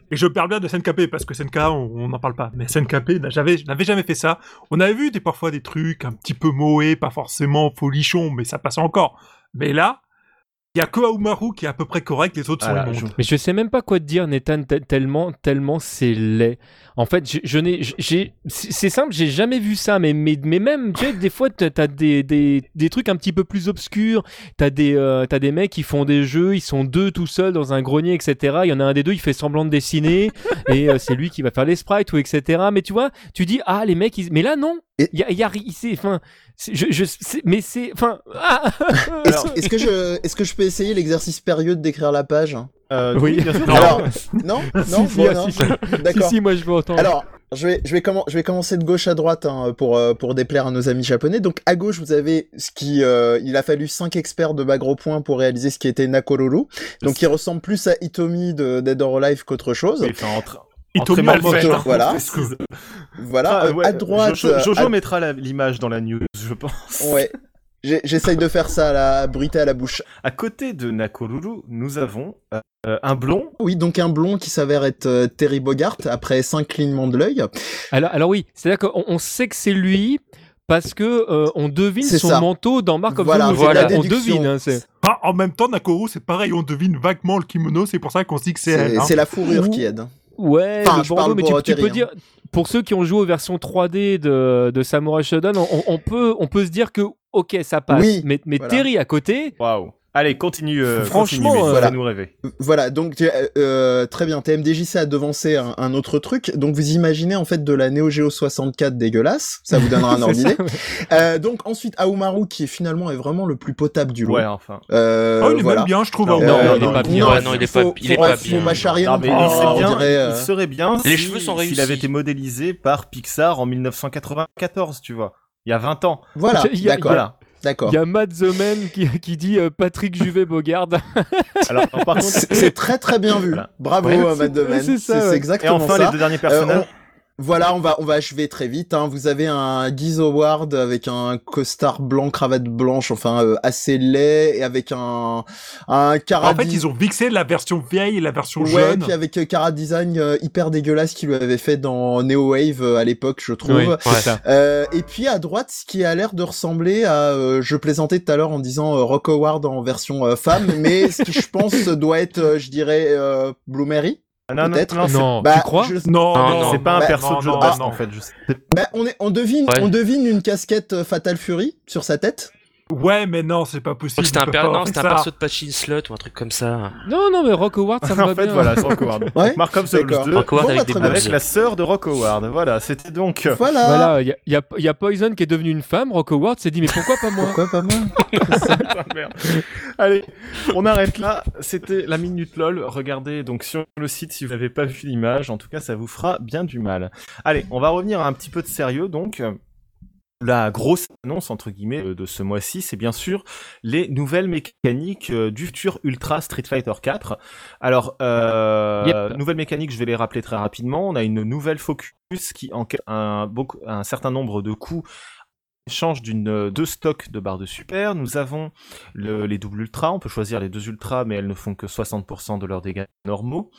Et je parle bien de SNKP parce que SNK, on n'en parle pas. Mais SNKP n'avait jamais fait ça. On avait vu des, parfois des trucs un petit peu moés, pas forcément folichons, mais ça passe encore. Mais là, il y a que Aomaru qui est à peu près correct, les autres Voilà, sont je- immondes. Mais je sais même pas quoi te dire, Nathan, te- tellement, tellement c'est laid. En fait, je, je n'ai, j'ai, c'est simple, j'ai jamais vu ça, mais, mais, mais même, tu sais, des fois, t'as t'as des, des, des trucs un petit peu plus obscurs. T'as des, euh, t'as des mecs qui font des jeux, ils sont deux tout seuls dans un grenier, etc. Il y en a un des deux, il fait semblant de dessiner, (laughs) et euh, c'est lui qui va faire les sprites ou etc. Mais tu vois, tu dis, ah, les mecs, ils... mais là, non. Il y a, il y a, enfin, c'est- je, je, c'est- mais c'est, enfin, ah (laughs) Est-ce est-ce que, je, est-ce que je peux essayer l'exercice périeux de décrire la page? Euh, Oui. bien sûr. Non. Alors, non (laughs) Non, Si, bon, non. si, si. (laughs) D'accord. Si, si, moi je veux entendre. Alors, je vais, je, vais je vais commencer de gauche à droite hein, pour, euh, pour déplaire à nos amis japonais. Donc, à gauche, vous avez ce qui... euh, il a fallu 5 experts de bas gros points pour réaliser ce qui était Nakoruru. Donc, il ressemble plus à Itomi de Dead or Alive qu'autre chose. Oui, enfin, entre- tombe mal fait, hein, voilà. (laughs) Voilà, Ah, ouais, à droite... Jojo, Jojo à- mettra l'image dans la news, je pense. Ouais. J'essaye de faire ça à la bruité à la bouche. À côté de Nakoruru, nous avons euh, un blond. Oui, donc un blond qui s'avère être euh, Terry Bogart après cinq clignements de l'œil. Alors, alors oui, c'est-à-dire qu'on on sait que c'est lui parce que euh, on devine son ça. manteau dans Mark of Voilà, the la on devine. hein. Ah, en même temps, Nakoru, c'est pareil, on devine vaguement le kimono, c'est pour ça qu'on se dit que c'est elle. C'est hein. c'est la fourrure Ouh. qui aide. Ouais, Enfin, le je bandeau, parle mais pour tu, tu peux hein. dire, pour ceux qui ont joué aux versions 3D de, de Samurai Shodown, on, on peut, on peut se dire que ok, ça passe. Oui, mais mais voilà. Terry à côté, Waouh. Allez, continue. euh, Franchement, continue, mais voilà. fais-nous rêver. Voilà, donc euh, euh, très bien. TMDJC a devancé un, un autre truc. Donc vous imaginez en fait de la Neo Geo 64 dégueulasse. Ça vous donnera un (laughs) ordre. Euh, donc ensuite Aomaru qui est finalement est vraiment le plus potable du lot. Ouais, enfin. Euh, Oh, il est voilà. même bien, je trouve. Non, non, Euh, il est pas bien. Non, il est pas- faut- il est faut- pas faut bien. mais il, serait bien, dirait, euh, il serait bien Les si- cheveux sont s'il réussis. avait été modélisé par Pixar en 1994, tu vois. Il y a 20 ans. Voilà, Il y a- d'accord, Voilà. D'accord. il y a Matt The Man qui, qui dit euh, Patrick Juvet Bogard. (laughs) Alors, par contre, C'est très très bien vu. Voilà. Bravo, Ouais, euh, Matt c'est- Deman. c'est C'est ça, c'est ouais. et exactement enfin, ça. les deux derniers Euh, personnages. on- Voilà, on va on va achever très vite. Hein. Vous avez un Guise Howard avec un costard blanc, cravate blanche, enfin euh, assez laid, et avec un un Cara En fait, ils ont mixé la version vieille et la version Ouais, jeune. puis avec euh, Cara Design euh, hyper dégueulasse qu'il lui avait fait dans Neo Wave euh, à l'époque, je trouve. Oui, ça. Euh, et puis à droite, ce qui a l'air de ressembler à, euh, je plaisantais tout à l'heure en disant euh, Rock Howard en version euh, femme, mais ce qui je pense doit être, euh, je dirais, euh, Bloomery. Non, non, peut-être. non, Non, Bah, tu crois je- Non, Non, non, non, c'est pas un bah, perso non, de jeu de en fait. Je sais. bah, on, est, on devine, Ouais. on devine une casquette euh, Fatal Fury sur sa tête. Ouais, mais non, c'est pas possible. c'était un, per- non, un perso de Patchin Slot ou un truc comme ça. Non, non, mais Rock Howard, ça (laughs) me va en fait, bien. voilà, c'est Rock Howard. Ouais, Mark of the Wolves d'accord. 2, Rock Howard Bon, avec des avec la sœur de Rock Howard. Voilà, c'était donc. euh, Voilà. Voilà, il y a, y, y Poison qui est devenu une femme, Rock Howard s'est dit mais pourquoi pas moi? Pourquoi pas moi? (laughs) Allez, on arrête là. C'était la minute lol. Regardez donc sur le site si vous n'avez pas vu l'image. En tout cas, ça vous fera bien du mal. Allez, on va revenir à un petit peu de sérieux. Donc, la grosse annonce entre guillemets euh, de ce mois-ci, c'est bien sûr les nouvelles mécaniques euh, du futur Ultra Street Fighter 4. Alors, euh, Yep. nouvelles mécaniques, je vais les rappeler très rapidement. On a une nouvelle focus qui en un, certain nombre de coups change d'une euh, deux stocks de barres de super. Nous avons le- les doubles ultras. On peut choisir les deux ultras, mais elles ne font que 60% de leurs dégâts normaux.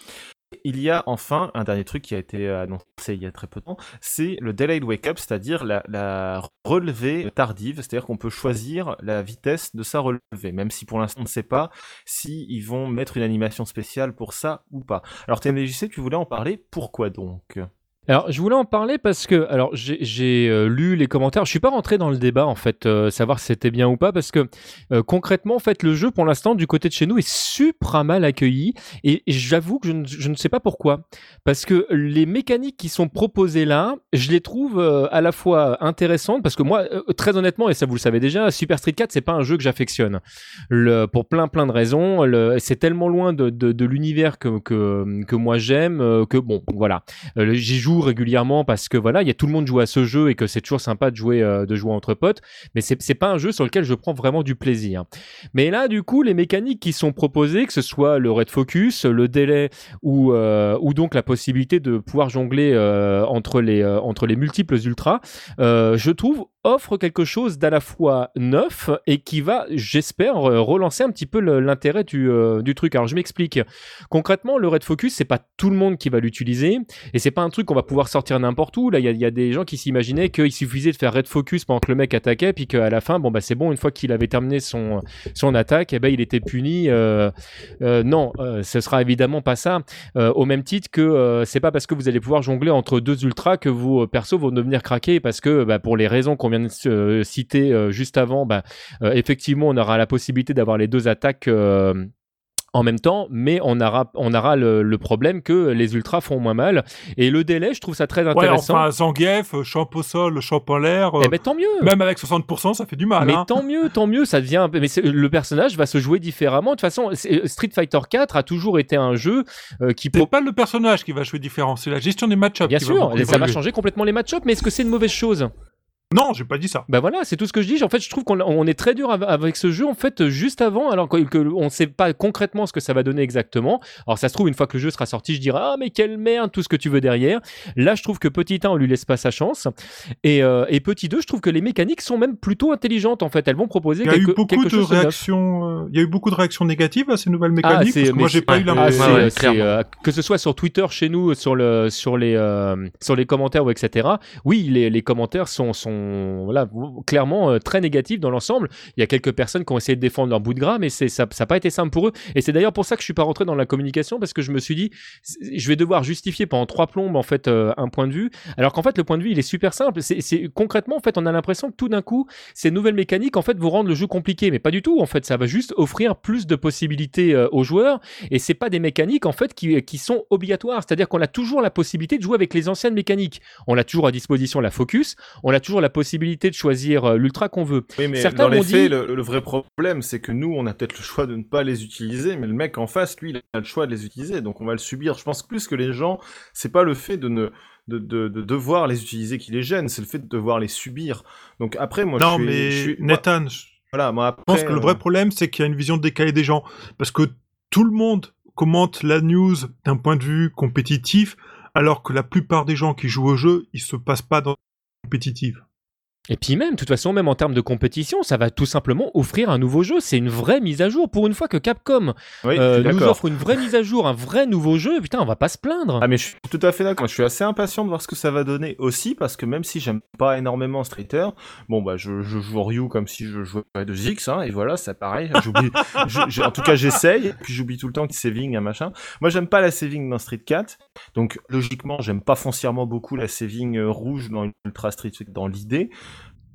Il y a enfin un dernier truc qui a été euh, annoncé il y a très peu de temps, c'est le delayed wake up, c'est-à-dire la, la relevée tardive, c'est-à-dire qu'on peut choisir la vitesse de sa relevée, même si pour l'instant on ne sait pas si ils vont mettre une animation spéciale pour ça ou pas. Alors TMDJC, tu voulais en parler, pourquoi donc? Alors, je voulais en parler parce que, alors, j'ai- euh, lu les commentaires. Je suis pas rentré dans le débat, en fait, euh, savoir si c'était bien ou pas, parce que euh, concrètement, en fait, le jeu, pour l'instant, du côté de chez nous, est super mal accueilli. Et j'avoue que je ne, sais pas pourquoi. Parce que les mécaniques qui sont proposées là, je les trouve à la fois intéressantes, parce que moi, très honnêtement, et ça vous le savez déjà, Super Street 4, c'est pas un jeu que j'affectionne. Pour plein plein de raisons. C'est tellement loin de, l'univers que, que, moi j'aime que bon, voilà. J'y joue régulièrement parce que voilà, il y a tout le monde joue à ce jeu et que c'est toujours sympa de jouer euh, de jouer entre potes. Mais c'est c'est pas un jeu sur lequel je prends vraiment du plaisir. Mais là, du coup, les mécaniques qui sont proposées, que ce soit le red focus, le délai ou euh, ou donc la possibilité de pouvoir jongler euh, entre les multiples ultras, je trouve offre quelque chose d'à la fois neuf et qui va, j'espère, euh, relancer un petit peu l'intérêt du, euh, du truc. Alors je m'explique. Concrètement, le red focus, c'est pas tout le monde qui va l'utiliser et c'est pas un truc qu'on va pouvoir sortir n'importe où. Là, il y a, des gens qui s'imaginaient qu'il suffisait de faire red focus pendant que le mec attaquait, puis qu'à la fin, bon bah c'est bon, une fois qu'il avait terminé son son attaque, et ben il était puni. Euh, non, ce sera évidemment pas ça. Au même titre que c'est pas parce que vous allez pouvoir jongler entre deux ultras que vos persos vont devenir craqués parce que bah, pour les raisons qu'on vient de euh, citer euh, juste avant, bah, euh, effectivement on aura la possibilité d'avoir les deux attaques. en même temps, mais on aura, on aura le, le problème que les ultras font moins mal. Et le délai, je trouve ça très Ouais, intéressant. enfin, Zangief, champ au sol, champ en l'air. Eh ben tant mieux. Même avec 60%, ça fait du mal. Mais hein. tant mieux, tant mieux, ça devient. Mais le personnage va se jouer différemment. De toute façon, Street Fighter 4 a toujours été un jeu euh, qui C'est pro- pas le personnage qui va jouer différent, c'est la gestion des match-ups. Bien qui sûr, ça va changer complètement les match-ups, mais est-ce que c'est une mauvaise chose? Non, j'ai pas dit ça. Bah voilà, c'est tout ce que je dis. En fait, je trouve qu'on on est très dur av- avec ce jeu. En fait, juste avant, alors que, que on sait pas concrètement ce que ça va donner exactement. Alors ça se trouve une fois que le jeu sera sorti, je dirai ah mais quelle merde, tout ce que tu veux derrière. Là, je trouve que petit 1 on lui laisse pas sa chance, et, euh, et petit 2 je trouve que les mécaniques sont même plutôt intelligentes. En fait, elles vont proposer Il y a quelque, eu beaucoup quelque de chose réactions. euh, Il y a eu beaucoup de réactions négatives à ces nouvelles Ah, mécaniques. parce que moi, j'ai pas eu la Ah, ouais, c'est, ouais, euh, euh, que ce soit sur Twitter chez nous, sur le, sur les, euh, sur les commentaires ou etc. Oui, les, les commentaires sont, sont, voilà, clairement euh, très négatifs dans l'ensemble. Il y a quelques personnes qui ont essayé de défendre leur bout de gras, mais ça, n'a pas été simple pour eux. Et c'est d'ailleurs pour ça que je suis pas rentré dans la communication parce que je me suis dit, je vais devoir justifier pendant trois plombes en fait euh, un point de vue, alors qu'en fait le point de vue il est super simple. C'est concrètement en fait on a l'impression que tout d'un coup ces nouvelles mécaniques en fait vous rendent le jeu compliqué, mais pas du tout. En fait, ça va juste offrir plus de possibilités euh, aux joueurs et c'est pas des mécaniques en fait qui, qui sont obligatoires. C'est-à-dire qu'on a toujours la possibilité de jouer avec les anciennes mécaniques. On a toujours à disposition la focus, on a toujours la possibilité de choisir euh, l'ultra qu'on veut. Oui, mais Certains dans les m'ont faits, dit- le, le vrai problème, c'est que nous, on a peut-être le choix de ne pas les utiliser, mais le mec en face, lui, il a le choix de les utiliser, donc on va le subir. Je pense plus que les gens, c'est pas le fait de ne de, de, de devoir les utiliser qui les gêne, c'est le fait de devoir les subir. Donc après, moi, non, je suis, mais je suis- moi- Nathan, je voilà, moi après, pense que le euh, vrai problème, c'est qu'il y a une vision décalée des gens. Parce que tout le monde commente la news d'un point de vue compétitif, alors que la plupart des gens qui jouent au jeu, ils se passent pas dans le compétitif. Et puis même, de toute façon, même en termes de compétition, ça va tout simplement offrir un nouveau jeu. C'est une vraie mise à jour. Pour une fois que Capcom oui, euh, nous offre une vraie mise à jour, un vrai nouveau jeu, putain, on va pas se plaindre. Ah mais je suis tout à fait d'accord. Je suis assez impatient de voir ce que ça va donner aussi parce que même si j'aime pas énormément Streeter, bon bah je, je joue Ryu comme si je jouais à 2X hein, et voilà c'est pareil. J'oublie. (laughs) en tout cas j'essaye. Puis j'oublie tout le temps qu'il saving un machin. Moi j'aime pas la saving dans Street 4, donc logiquement j'aime pas foncièrement beaucoup la saving euh, rouge dans Ultra Street dans l'idée.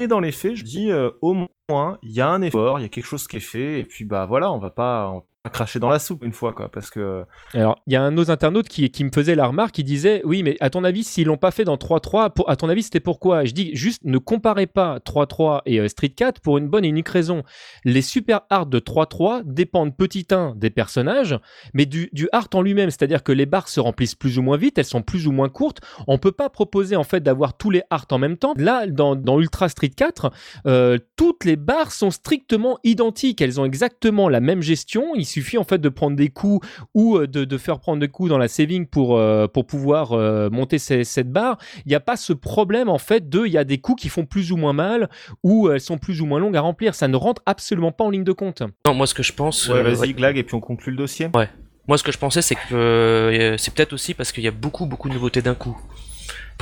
Et dans les faits, je dis euh, au moins il y a un effort, il y a quelque chose qui est fait et puis bah voilà on va pas, on cracher dans la soupe une fois quoi parce que Alors, il y a un de nos internautes qui, qui me faisait la remarque, qui disait Oui, mais à ton avis, s'ils l'ont pas fait dans 3.3, pour- à ton avis, c'était pourquoi? Je dis juste ne comparez pas 3.3 et euh, Street 4 pour une bonne et unique raison. Les super arts de 3.3 dépendent petit 1 des personnages, mais du, du art en lui-même, c'est-à-dire que les barres se remplissent plus ou moins vite, elles sont plus ou moins courtes. On peut pas proposer en fait d'avoir tous les arts en même temps. Là, dans, dans Ultra Street 4, euh, toutes les barres sont strictement identiques. Elles ont exactement la même gestion. Suffit en fait de prendre des coups ou euh, de, de faire prendre des coups dans la saving pour, euh, pour pouvoir euh, monter ces- cette barre. Il n'y a pas ce problème en fait de il y a des coups qui font plus ou moins mal ou elles sont plus ou moins longues à remplir. Ça ne rentre absolument pas en ligne de compte. Non, moi ce que je pense. ouais euh, vas-y ouais. Glag et puis on conclut le dossier. Moi ce que je pensais c'est que euh, c'est peut-être aussi parce qu'il y a beaucoup beaucoup de nouveautés d'un coup.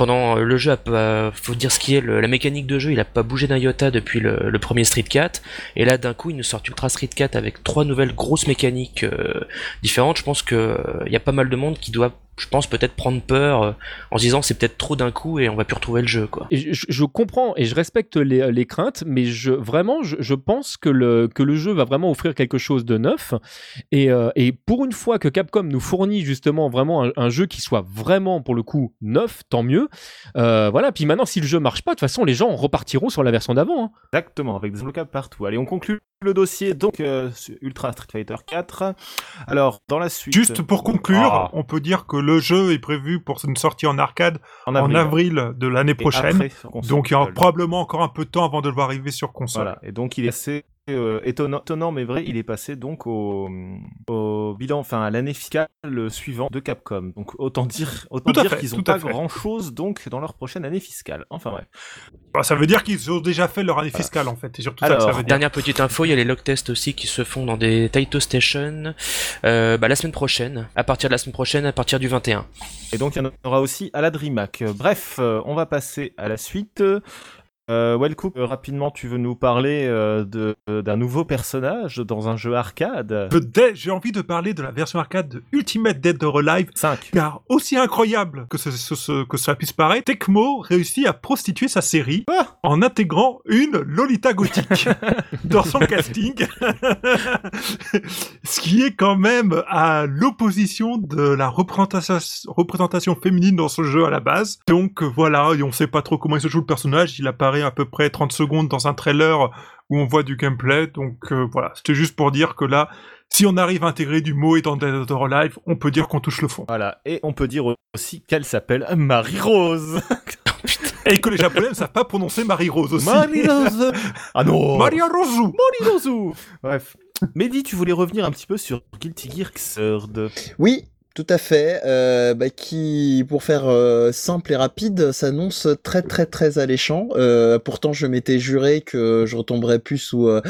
Pendant euh, le jeu, pas- faut dire ce qui est, la mécanique de jeu, il a pas bougé d'un iota depuis le, premier Street 4, et là d'un coup il nous sort Ultra Street 4 avec trois nouvelles grosses mécaniques euh, différentes. Je pense que euh, y a pas mal de monde qui doit je pense peut-être prendre peur euh, en se disant c'est peut-être trop d'un coup et on va plus retrouver le jeu quoi. Et je, je comprends et je respecte les, les craintes, mais je, vraiment, je, je pense que le, que le jeu va vraiment offrir quelque chose de neuf. Et, euh, et pour une fois que Capcom nous fournit justement vraiment un, un jeu qui soit vraiment, pour le coup, neuf, tant mieux. Euh, voilà, puis maintenant, si le jeu marche pas, de toute façon, les gens repartiront sur la version d'avant. hein. Exactement, avec des blocables partout. Allez, on conclut le dossier donc euh, Ultra Street Fighter 4. Alors, dans la suite. Juste pour conclure, Ah. on peut dire que le jeu est prévu pour une sortie en arcade en en avril. de l'année prochaine. après. Donc il y aura probablement encore un peu de temps avant de le voir arriver sur console. Voilà, et donc il est assez euh, étonnant, étonnant, mais vrai, il est passé donc au, au bilan, enfin à l'année fiscale suivante de Capcom. Donc autant dire, autant dire qu'ils ont tout à pas fait. grand chose donc dans leur prochaine année fiscale. Enfin bref. Bah, ça veut dire qu'ils ont déjà fait leur année fiscale en fait. C'est surtout ça que Alors, ça veut dire. Dernière petite info, il y a les log tests aussi qui se font dans des Taito Station euh, bah, la semaine prochaine, à partir de la semaine prochaine, à partir du 21. Et donc il y en aura aussi à la DreamHack. Bref, euh, on va passer à la suite. Euh, Wellcook, euh, rapidement, tu veux nous parler euh, de- d'un nouveau personnage dans un jeu arcade? J'ai envie de parler de la version arcade de Ultimate Dead or Alive 5. Car aussi incroyable que, ce, ce- ce- que cela puisse paraître, Tecmo réussit à prostituer sa série Ah en intégrant une Lolita gothique (laughs) dans son casting. (laughs) Ce qui est quand même à l'opposition de la représentation, représentation féminine dans ce jeu à la base. Donc euh, voilà, on sait pas trop comment il se joue le personnage. Il apparaît à peu près 30 secondes dans un trailer où on voit du gameplay. Donc euh, voilà, c'était juste pour dire que là, si on arrive à intégrer du mot et dans Dead or Alive, on peut dire qu'on touche le fond. Voilà, et on peut dire aussi qu'elle s'appelle Marie-Rose. (laughs) Et que les Japonais ne savent pas prononcer Marie-Rose aussi. Marie-Rose (laughs) Ah non Maria Rosu Marie-Rose Bref. Mehdi, tu voulais revenir un petit peu sur Guilty Gear Xrd. Oui, tout à fait. Euh, bah, qui, pour faire euh, simple et rapide, s'annonce très très très alléchant. Euh, pourtant, je m'étais juré que je retomberais plus sous euh,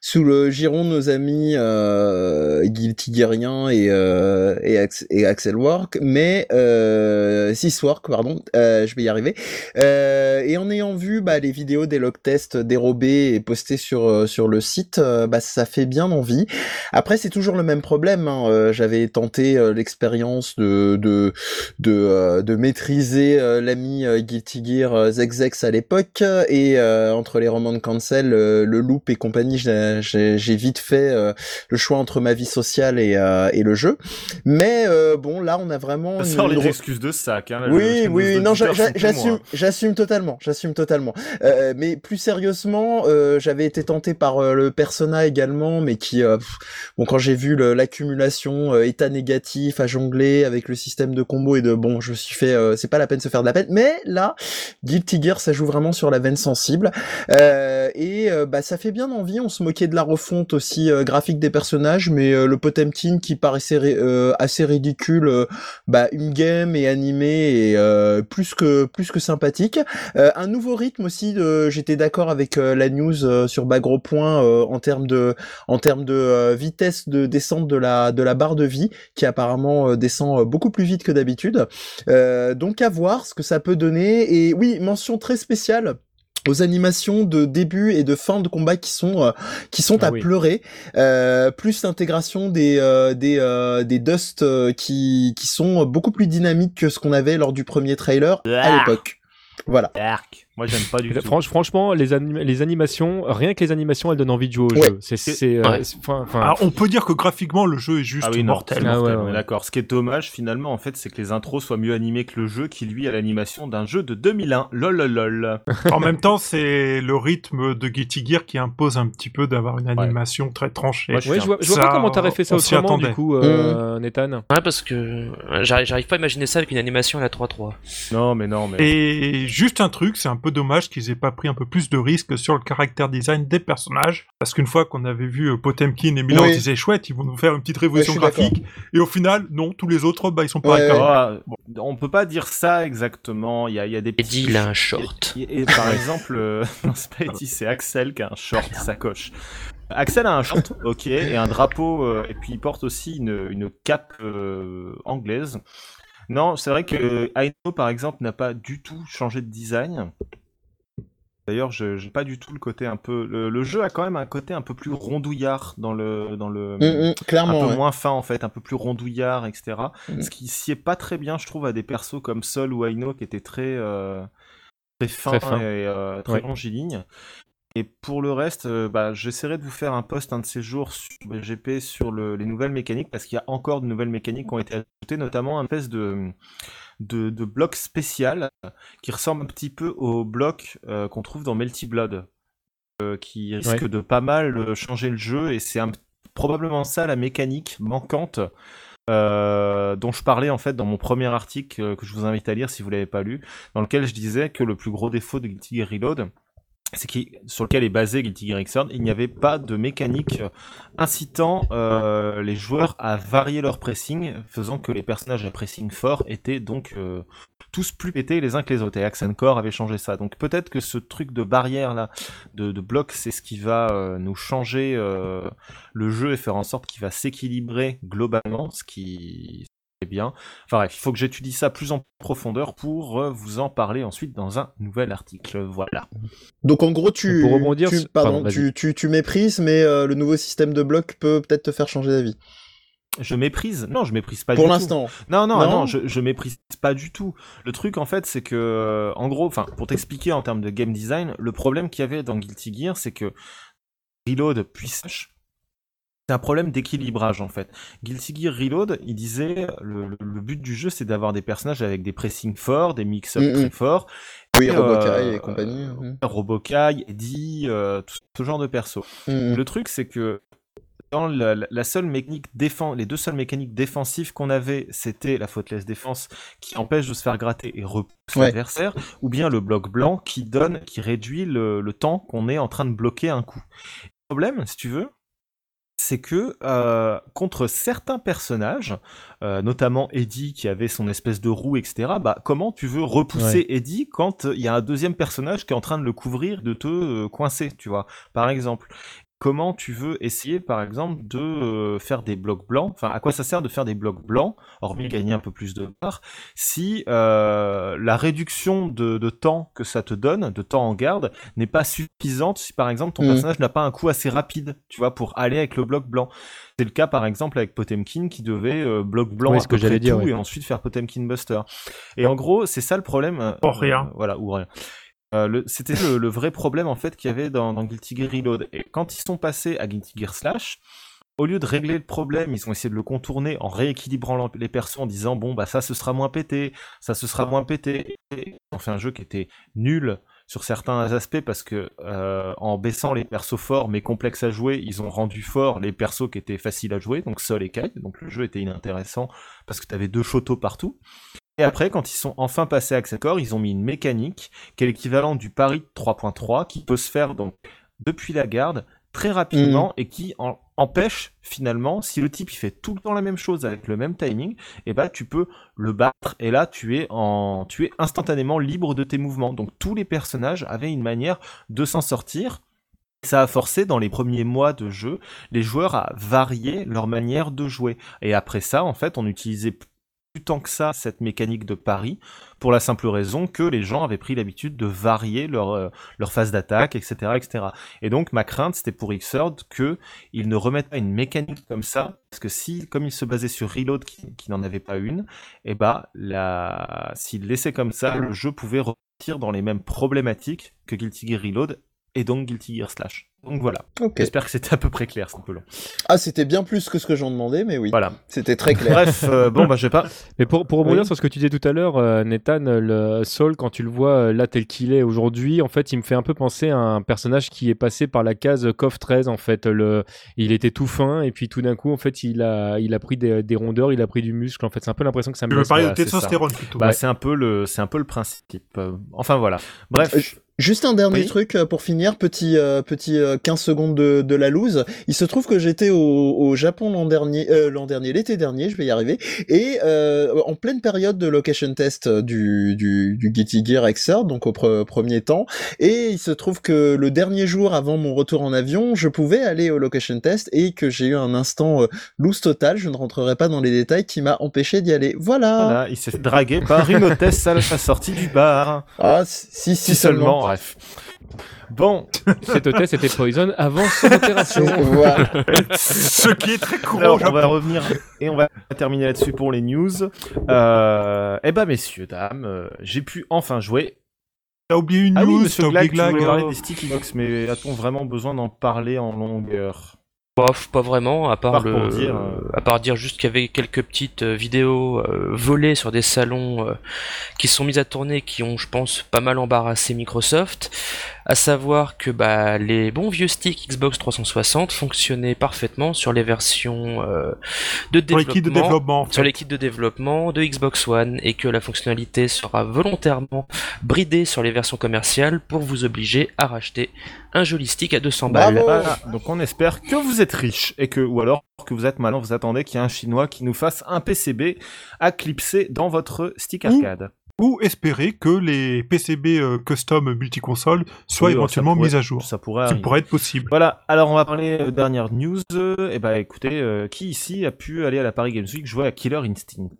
sous le giron de nos amis euh, Guilty Gearien et euh, et, et Axel Work, mais euh, Syswork, pardon. euh, je vais y arriver. Et en ayant vu bah, les vidéos des log tests dérobés et postés sur sur le site, bah, ça fait bien envie. Après, c'est toujours le même problème. hein. J'avais tenté euh, de de de, euh, de maîtriser euh, l'ami euh, Guilty Gear Zexex à l'époque et entre les romans de cancel, le loop et compagnie, j'ai- vite fait le choix entre ma vie sociale et et le jeu. Mais bon, là, on a vraiment Ça une- sort une les excuses de sac. Hein, oui, oui, non, j'assume, j'assume totalement, j'assume totalement. Mais plus sérieusement, j'avais été tenté par le Persona également, mais qui, pff, bon, quand j'ai vu l'accumulation état négatif à avec le système de combo et de, bon, je suis fait, euh, c'est pas la peine de se faire de la peine. Mais là, Guilty Gear, ça joue vraiment sur la veine sensible, Euh, et euh, bah ça fait bien envie. On se moquait de la refonte aussi graphique des personnages, mais le Potemkin qui paraissait assez ridicule. bah, une game et animé et plus que plus que sympathique. Un nouveau rythme aussi. J'étais d'accord avec la news sur Bagro Point en termes de en termes de vitesse de descente de la de la barre de vie qui apparemment euh, descend euh, beaucoup plus vite que d'habitude. Euh, donc à voir ce que ça peut donner. Et oui, mention très spéciale aux animations de début et de fin de combat qui sont euh, qui sont Ah à oui. pleurer euh, plus l'intégration des euh, des des dust qui qui sont beaucoup plus dynamiques que ce qu'on avait lors du premier trailer à Ah. l'époque voilà Arc. Moi, j'aime pas du tout. Franch- franchement, les, anim- les animations, rien que les animations, elles donnent envie de jouer au Ouais. jeu. C'est, euh, Ouais. on peut dire que graphiquement, le jeu est juste Ah oui, non, mortel. Ah mortel, ouais, d'accord. Ce qui est dommage, finalement, en fait, c'est que les intros soient mieux animés que le jeu, qui lui a l'animation d'un jeu de 2001. Lol, lol, lol. (laughs) en même temps, c'est le rythme de Guilty Gear qui impose un petit peu d'avoir une animation très tranchée. Moi, je ouais, suis je vois, je vois Ça, pas comment t'aurais fait ça autrement, du coup, euh, Nathan. Ouais, parce que j'arrive j'arrive pas à imaginer ça avec une animation à la 3-3. Non, mais non, mais. Et juste un truc, c'est un peu dommage qu'ils aient pas pris un peu plus de risques sur le caractère design des personnages, parce qu'une fois qu'on avait vu euh, Potemkin et Miller, Oui. on se disait chouette, ils vont nous faire une petite révolution Ouais, graphique, et au final, non, tous les autres, bah ils sont pas Ouais, d'accord. Ah, bon, on peut pas dire ça exactement. Il y a, il y a des Eddie, il a un short. Et, et par (laughs) exemple, euh, (laughs) non, c'est pas Eddie, c'est Axel qui a un short sacoche. Axel a un short, ok, et un drapeau, euh, et puis il porte aussi une, une cape euh, anglaise. Non, c'est vrai que Aino, par exemple, n'a pas du tout changé de design. D'ailleurs, je j'ai pas du tout le côté un peu. Le, le jeu a quand même un côté un peu plus rondouillard dans le dans le. Mm, mm, un clairement. peu ouais. moins fin en fait, un peu plus rondouillard, etc. Mm. Ce qui sied pas très bien, je trouve, à des persos comme Sol ou Aino qui étaient très euh, très fins Très et euh, très Ouais. longilignes. Et pour le reste, euh, bah, j'essaierai de vous faire un post un de ces jours sur BGP sur le- les nouvelles mécaniques parce qu'il y a encore de nouvelles mécaniques qui ont été ajoutées, notamment un espèce de de, de bloc spécial qui ressemble un petit peu au bloc euh, qu'on trouve dans Melty Blood, euh, qui risque Ouais. de pas mal changer le jeu et c'est probablement ça la mécanique manquante euh, dont je parlais en fait dans mon premier article euh, que je vous invite à lire si vous l'avez pas lu, dans lequel je disais que le plus gros défaut de Guilty Gear Reload, sur lequel est basé Guilty Gear Xrd, il n'y avait pas de mécanique euh, incitant euh, les joueurs à varier leur pressing, faisant que les personnages à pressing fort étaient donc euh, tous plus pétés les uns que les autres. Et Accent avait changé ça. Donc peut-être que ce truc de barrière là, de, bloc, c'est ce qui va nous changer le jeu et faire en sorte qu'il va s'équilibrer globalement, ce qui bien. Enfin bref, il faut que j'étudie ça plus en profondeur pour euh, vous en parler ensuite dans un nouvel article. Voilà. Donc en gros, tu, Pour rebondir tu, sur- pardon, tu, tu, tu méprises, mais euh, le nouveau système de bloc peut peut-être te faire changer d'avis. Je méprise? Non, je méprise pas Pour du tout. l'instant. Non, non, Non non, je, je méprise pas du tout. Le truc, en fait, c'est que, euh, en gros, enfin, pour t'expliquer en termes de game design, le problème qu'il y avait dans Guilty Gear, c'est que Reload puis Slash, c'est un problème d'équilibrage, en fait. Guilty Gear Reload, il disait, le, le- le but du jeu, c'est d'avoir des personnages avec des pressings forts, des mix-up Mm, mm. très forts, Oui, Et, Robokai euh, et compagnie. mhm. Robokai, Eddie, euh, tout ce genre de persos. Mhm. Le truc, c'est que dans la, la- la seule mécanique défense, les deux seules mécaniques défensives qu'on avait, c'était la faultless défense qui empêche de se faire gratter et repousse Ouais. l'adversaire, ou bien le bloc blanc qui donne, qui réduit le, le temps qu'on est en train de bloquer un coup. Le problème, si tu veux, c'est que euh, contre certains personnages, euh, notamment Eddie qui avait son espèce de roue, etc., bah, comment tu veux repousser Eddie quand il y a un deuxième personnage qui est en train de le couvrir, de te euh, coincer, tu vois, par exemple Comment tu veux essayer, par exemple, de euh, faire des blocs blancs? Enfin, à quoi ça sert de faire des blocs blancs, hormis gagner un peu plus de part, si euh, la réduction de, de temps que ça te donne, de temps en garde, n'est pas suffisante si, par exemple, ton Mhm. personnage n'a pas un coup assez rapide, tu vois, pour aller avec le bloc blanc? C'est le cas, par exemple, avec Potemkin qui devait euh, bloc blanc Oui, à ce que peu près j'allais dire, tout oui. et ensuite faire Potemkin Buster. Et en gros, c'est ça le problème. euh, Ou rien. voilà, ou rien. Euh, C'était le, vrai problème en fait qu'il y avait dans, Guilty Gear Reload. Et quand ils sont passés à Guilty Gear Slash, au lieu de régler le problème, ils ont essayé de le contourner en rééquilibrant les persos en disant bon bah ça ce sera moins pété, ça ce sera moins pété. Et ils ont fait un jeu qui était nul sur certains aspects parce que euh, en baissant les persos forts mais complexes à jouer, ils ont rendu forts les persos qui étaient faciles à jouer, donc Sol et Kai. Donc le jeu était inintéressant parce que tu avais deux chotos partout. Et après, quand ils sont enfin passés à Accent ils ont mis une mécanique qui est l'équivalent du pari 3.3 qui peut se faire donc depuis la garde très rapidement et qui en- empêche finalement, si le type il fait tout le temps la même chose avec le même timing, et bah tu peux le battre et là tu es en tu es instantanément libre de tes mouvements. Donc tous les personnages avaient une manière de s'en sortir. Ça a forcé dans les premiers mois de jeu les joueurs à varier leur manière de jouer. Et après ça, en fait, on utilisait tant que ça cette mécanique de pari pour la simple raison que les gens avaient pris l'habitude de varier leur, euh, leur phase d'attaque, etc., etc. Et donc ma crainte c'était pour Xrd que ils ne remettent pas une mécanique comme ça parce que si comme il se basait sur Reload qui, qui n'en avait pas une, et bah la s'il laissait comme ça le jeu pouvait repartir dans les mêmes problématiques que Guilty Gear Reload et donc Guilty Gear Slash. Donc voilà. J'espère que c'était à peu près clair, c'est un peu long. Ah, c'était bien plus que ce que j'en demandais, mais oui. Voilà. C'était très clair. Bref, euh, (laughs) bon bah je vais pas Mais pour, pour rebondir Oui. sur ce que tu disais tout à l'heure, euh, Nathan, le Saul, quand tu le vois euh, là tel qu'il est aujourd'hui, en fait, il me fait un peu penser à un personnage qui est passé par la case CoF 13. En fait, le, il était tout fin et puis tout d'un coup, en fait, il a, il a pris des, des rondeurs, il a pris du muscle. En fait, c'est un peu l'impression que ça me Je veux parler de testostérone plutôt. Bah, c'est un peu le, c'est un peu le principe. Euh, Enfin voilà. Bref. Euh, Juste un dernier Oui. truc euh, pour finir, petit euh, petit euh, 15 secondes de, de la loose. Il se trouve que j'étais au, au Japon l'an dernier, euh, l'an dernier, l'été dernier, je vais y arriver, et euh, en pleine période de location test euh, du du, du Guilty Gear Xrd, donc au pre- premier temps, et il se trouve que le dernier jour avant mon retour en avion, je pouvais aller au location test et que j'ai eu un instant euh, loose total. Je ne rentrerai pas dans les détails qui m'a empêché d'y aller. Voilà. Voilà, il s'est draguer par une hôtesse à la sortie du bar. Ah si si, Si seulement. Bref. (laughs) Bon, Cet hôtel, c'était Poison avant son opération. (laughs) Voilà. Ce qui est très courant. alors, on va revenir et on va terminer là-dessus pour les news. Euh, eh ben, messieurs, dames, euh, j'ai pu enfin jouer. T'as oublié une Ah oui, news, monsieur Glag, tu voulais Glag. parler des Sticky Box, mais a-t-on vraiment besoin d'en parler en longueur? Bof, pas vraiment, à part, le, dire, euh, à part dire juste qu'il y avait quelques petites euh, vidéos euh, volées sur des salons euh, qui sont mises à tourner, qui ont, je pense, pas mal embarrassé Microsoft. À savoir que bah, les bons vieux sticks Xbox 360 fonctionnaient parfaitement sur les versions de développement développement. en fait. sur les kits de développement de Xbox One et que la fonctionnalité sera volontairement bridée sur les versions commerciales pour vous obliger à racheter un joli stick à 200 balles. Bravo. Voilà, donc on espère que vous êtes riche et que, ou alors que vous êtes malin, vous attendez qu'il y ait un chinois qui nous fasse un PCB à clipser dans votre stick arcade. Ou espérer que les PCB euh, custom multiconsole soient Oui, éventuellement pourrait- mis à jour. Ça pourrait Ça arriver. pourrait être possible. Voilà, alors on va parler euh, dernière news. Et bah écoutez, euh, qui ici a pu aller à la Paris Games Week jouer à Killer Instinct?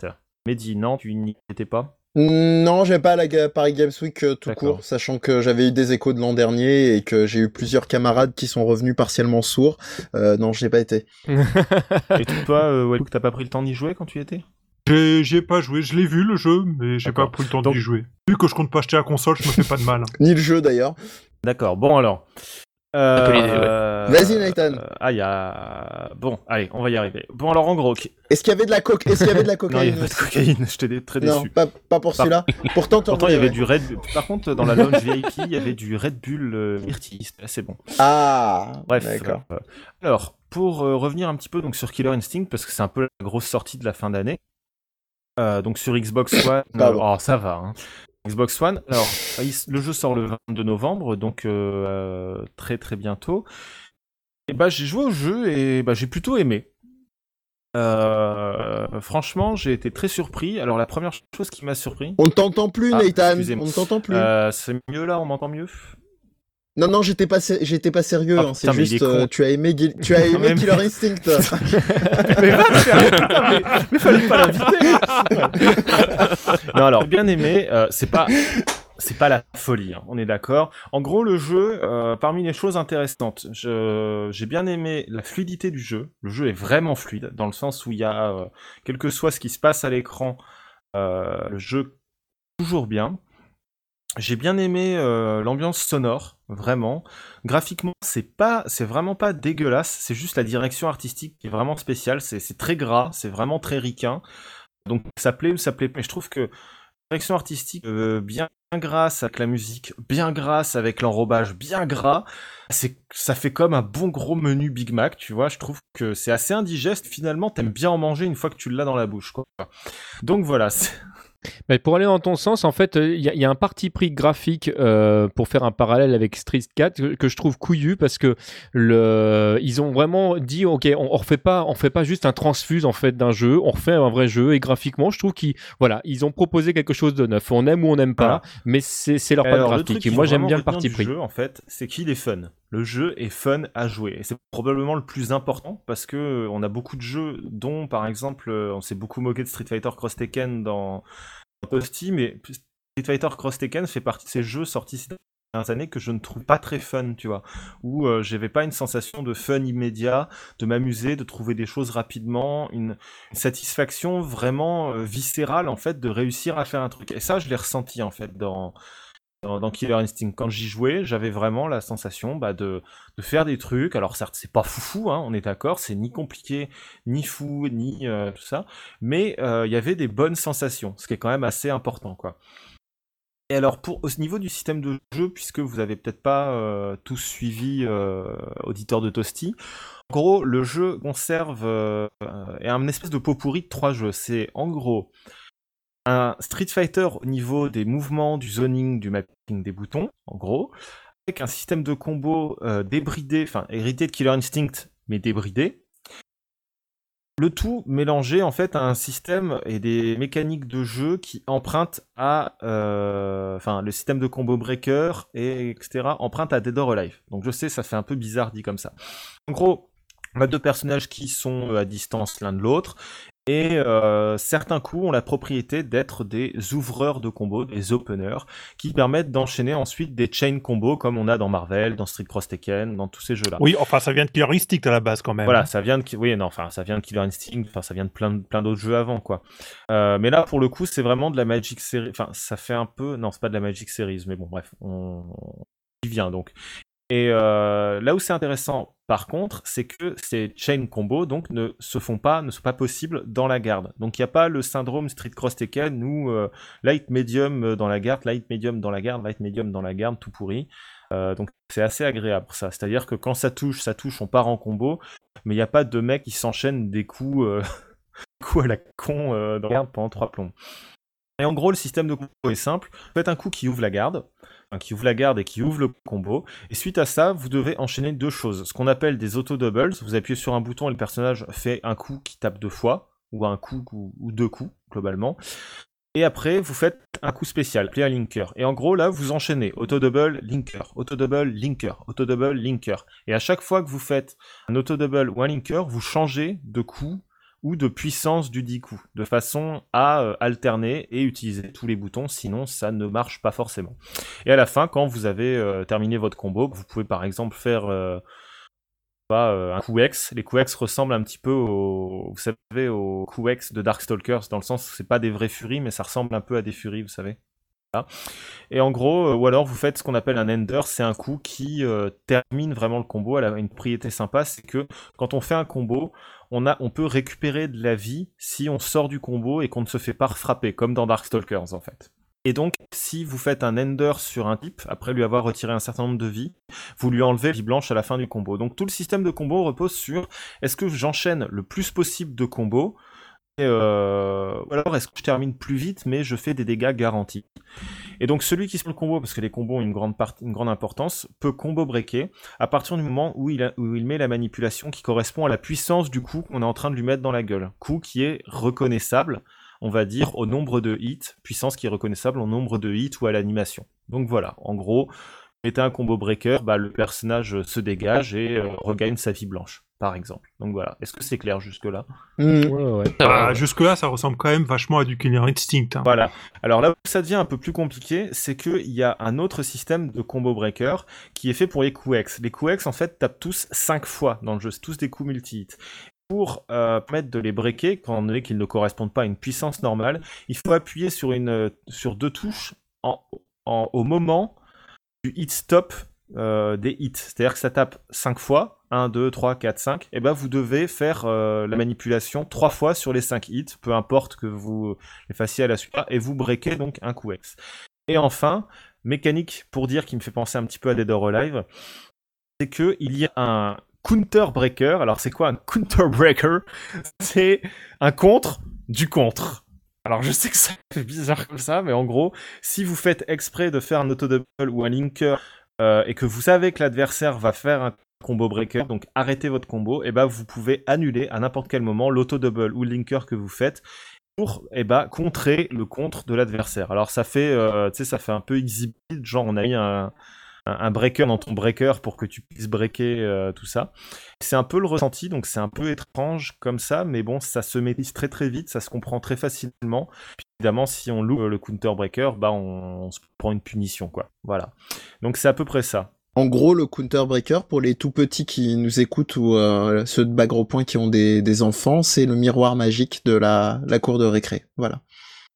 Mehdi, non, tu n'y étais pas? Non, j'ai pas la Paris Games Week euh, tout court, sachant que j'avais eu des échos de l'an dernier et que j'ai eu plusieurs camarades qui sont revenus partiellement sourds. Euh, non, je n'ai pas été. (laughs) Et toi, euh, t'as pas pris le temps d'y jouer quand tu y étais? J'ai- J'y ai pas joué. Je l'ai vu le jeu, mais j'ai pas pris le temps d'y jouer. Vu que je compte pas acheter la console, je me fais pas de mal. (laughs) Ni le jeu d'ailleurs. D'accord, bon alors. Euh, ouais. Vas-y, Nathan. euh, ah, y a. Bon, allez, on va y arriver. Bon, alors en gros. Est-ce qu'il y avait de la coke Est-ce qu'il y avait de la (laughs) non, il y cocaïne a pas de cocaïne, (laughs) j'étais dé- très Non, déçu. pas, pas pour Par- celui-là. Pourtant, Pourtant, il y avait ouais. du Red Bull. Par contre, dans la lounge (laughs) VIP, il y avait du Red Bull euh, assez bon. Ah, Bref. d'accord. euh, alors, pour euh, revenir un petit peu donc sur Killer Instinct, parce que c'est un peu la grosse sortie de la fin d'année. euh, donc sur Xbox One, oh, ça va. hein. Xbox One. Alors, (laughs) il- le jeu sort le 22 novembre, donc euh, euh, très très bientôt. Et bah j'ai joué au jeu et bah j'ai plutôt aimé. Euh, franchement, j'ai été très surpris. Alors la première chose qui m'a surpris, On ne t'entend plus, Ah, Nathan. On ne t'entend plus. euh, c'est mieux là, on m'entend mieux? Non, non, j'étais pas, sé- j'étais pas sérieux. Ah, hein, C'est juste, euh, tu as aimé, Gil- tu (laughs) as aimé Killer Instinct. (laughs) mais va mais, mais fallait pas l'inviter. non alors bien aimé, euh, c'est pas c'est pas la folie, hein, on est d'accord. En gros le jeu, euh, parmi les choses intéressantes, j'ai bien aimé la fluidité du jeu. Le jeu est vraiment fluide dans le sens où il y a euh, quel que soit ce qui se passe à l'écran, euh, le jeu toujours bien. J'ai bien aimé euh, l'ambiance sonore, vraiment. Graphiquement, c'est pas, c'est vraiment pas dégueulasse. C'est juste la direction artistique qui est vraiment spéciale. C'est, très gras, c'est vraiment très ricain. Donc ça plaît ou ça plaît pas. Mais je trouve que direction artistique euh, bien grasse avec la musique, bien grasse avec l'enrobage, bien gras. C'est, ça fait comme un bon gros menu Big Mac, tu vois. Je trouve que c'est assez indigeste. Finalement, t'aimes bien en manger une fois que tu l'as dans la bouche, quoi. Donc voilà. Mais pour aller dans ton sens, en fait, il y, a- y a un parti pris graphique euh, pour faire un parallèle avec Street 4 que, que je trouve couillu parce que le, ils ont vraiment dit ok, on, on refait pas, on fait pas juste un transfuse en fait d'un jeu, on refait un vrai jeu et graphiquement, je trouve qu'ils voilà, ils ont proposé quelque chose de neuf. On aime ou on n'aime pas, Voilà. mais c'est leur patte graphique. Et moi, j'aime bien le parti pris. jeu, en fait, c'est qu'il est fun. Le jeu est fun à jouer. Et c'est probablement le plus important parce que euh, on a beaucoup de jeux dont, par exemple, euh, on s'est beaucoup moqué de Street Fighter Cross Tekken dans, dans Toasty, mais Street Fighter Cross Tekken fait partie de ces jeux sortis ces dernières années que je ne trouve pas très fun, tu vois. Où euh, j'avais pas une sensation de fun immédiat, de m'amuser, de trouver des choses rapidement, une, une satisfaction vraiment euh, viscérale, en fait, de réussir à faire un truc. Et ça, je l'ai ressenti, en fait, dans dans, Killer Instinct. Quand j'y jouais, j'avais vraiment la sensation bah, de, faire des trucs. Alors certes, c'est pas foufou, hein, on est d'accord, c'est ni compliqué, ni fou, ni euh, tout ça, mais euh, il y avait des bonnes sensations, ce qui est quand même assez important, quoi. Et alors, pour, au niveau du système de jeu, puisque vous avez peut-être pas euh, tous suivi euh, auditeur de Toasty, en gros, le jeu conserve euh, est un espèce de pot pourri de trois jeux. C'est en gros un Street Fighter au niveau des mouvements, du zoning, du mapping des boutons, en gros, avec un système de combo euh, débridé, enfin hérité de Killer Instinct, mais débridé. Le tout mélangé en fait à un système et des mécaniques de jeu qui empruntent à, euh, enfin le système de combo breaker et etc. empruntent à Dead or Alive. Donc je sais, ça fait un peu bizarre dit comme ça. En gros, on a deux personnages qui sont euh, à distance l'un de l'autre Et euh, certains coups ont la propriété d'être des ouvreurs de combos, des openers, qui permettent d'enchaîner ensuite des chain combos comme on a dans Marvel, dans Street Cross Tekken, dans tous ces jeux-là. Oui, enfin, ça vient de Killer Instinct à la base quand même. Voilà, ça vient de, oui, non, enfin, ça vient de Killer Instinct, enfin, ça vient de plein, plein d'autres jeux avant, quoi. Euh, mais là, pour le coup, c'est vraiment de la Magic Series, enfin, ça fait un peu, non, c'est pas de la Magic Series, mais bon, bref, on y vient donc. Et euh, là où c'est intéressant, par contre, c'est que ces chain combos donc ne se font pas, ne sont pas possibles dans la garde. Donc il n'y a pas le syndrome Street Cross Tekken où euh, light medium dans la garde, light medium dans la garde, light medium dans la garde, tout pourri. Euh, donc c'est assez agréable ça. C'est-à-dire que quand ça touche, ça touche, on part en combo, mais il n'y a pas de mec qui s'enchaîne des coups, (laughs) coups à la con dans la garde pendant trois plombs. Et en gros, le système de combo est simple. Vous faites un coup qui ouvre la garde, qui ouvre la garde et qui ouvre le combo. Et suite à ça, vous devez enchaîner deux choses. Ce qu'on appelle des auto-doubles. Vous appuyez sur un bouton et le personnage fait un coup qui tape deux fois, ou un coup ou, deux coups, globalement. Et après, vous faites un coup spécial, player linker. Et en gros, là, vous enchaînez auto-double, linker, auto-double, linker, auto-double, linker. Et à chaque fois que vous faites un auto-double ou un linker, vous changez de coup ou de puissance du dit coup, de façon à euh, alterner et utiliser tous les boutons, sinon ça ne marche pas forcément. Et à la fin, quand vous avez euh, terminé votre combo, vous pouvez par exemple faire euh, un coup X. Les coups X ressemblent un petit peu au, vous savez, au coup X de Darkstalkers, dans le sens où c'est pas des vraies furies, mais ça ressemble un peu à des furies, vous savez. Et en gros, ou alors vous faites ce qu'on appelle un ender, c'est un coup qui termine vraiment le combo. Elle a une propriété sympa, c'est que quand on fait un combo, on, a, on peut récupérer de la vie si on sort du combo et qu'on ne se fait pas frapper, comme dans Darkstalkers en fait. Et donc, si vous faites un ender sur un type, après lui avoir retiré un certain nombre de vies, vous lui enlevez vie blanche à la fin du combo. Donc tout le système de combo repose sur est-ce que j'enchaîne le plus possible de combos euh, ou alors est-ce que je termine plus vite mais je fais des dégâts garantis. Et donc celui qui se le combo, parce que les combos ont une grande, part- une grande importance, peut combo breaker à partir du moment où il, a- où il met la manipulation qui correspond à la puissance du coup qu'on est en train de lui mettre dans la gueule. Coup qui est reconnaissable, on va dire, au nombre de hits, puissance qui est reconnaissable au nombre de hits ou à l'animation. Donc voilà, en gros, mettez un combo breaker, bah, le personnage se dégage et euh, regagne sa vie blanche, par exemple. Donc voilà, est-ce que c'est clair jusque-là? Hmm. Ouais, ouais. Ça va, Ah, ouais. Jusque-là, ça ressemble quand même vachement à du Killer Instinct. hein. Voilà. Alors là où ça devient un peu plus compliqué, c'est qu'il y a un autre système de combo breaker qui est fait pour les coups X. Les coups X, en fait, tapent tous 5 fois dans le jeu. C'est tous des coups multi-hits. Pour euh, permettre de les breaker, quand on est qu'ils ne correspondent pas à une puissance normale, il faut appuyer sur, une, euh, sur deux touches en, en- au moment du hit stop euh, des hits. C'est-à-dire que ça tape 5 fois, 1, 2, 3, 4, 5, et ben vous devez faire euh, la manipulation 3 fois sur les 5 hits, peu importe que vous les fassiez à la suite, et vous breakez donc un coup X. Et enfin, mécanique pour dire qui me fait penser un petit peu à Dead or Alive, c'est que il y a un counter breaker. Alors c'est quoi un counter breaker? C'est un contre du contre. Alors je sais que ça fait bizarre comme ça, mais en gros, si vous faites exprès de faire un auto-double ou un linker euh, et que vous savez que l'adversaire va faire un combo breaker, donc arrêtez votre combo, et ben vous pouvez annuler à n'importe quel moment l'auto-double ou linker que vous faites pour eh ben, contrer le contre de l'adversaire. Alors ça fait, euh, ça fait un peu exhibit, genre on a mis un, un, un breaker dans ton breaker pour que tu puisses breaker euh, tout ça. C'est un peu le ressenti, donc c'est un peu étrange comme ça, mais bon, ça se maîtrise très très vite, ça se comprend très facilement. Puis évidemment, si on loupe le counter breaker, bah on, on se prend une punition, quoi. Voilà. Donc c'est à peu près ça. En gros, le counter breaker, pour les tout petits qui nous écoutent ou euh, ceux de bas gros points qui ont des, des enfants, c'est le miroir magique de la, la cour de récré. Voilà.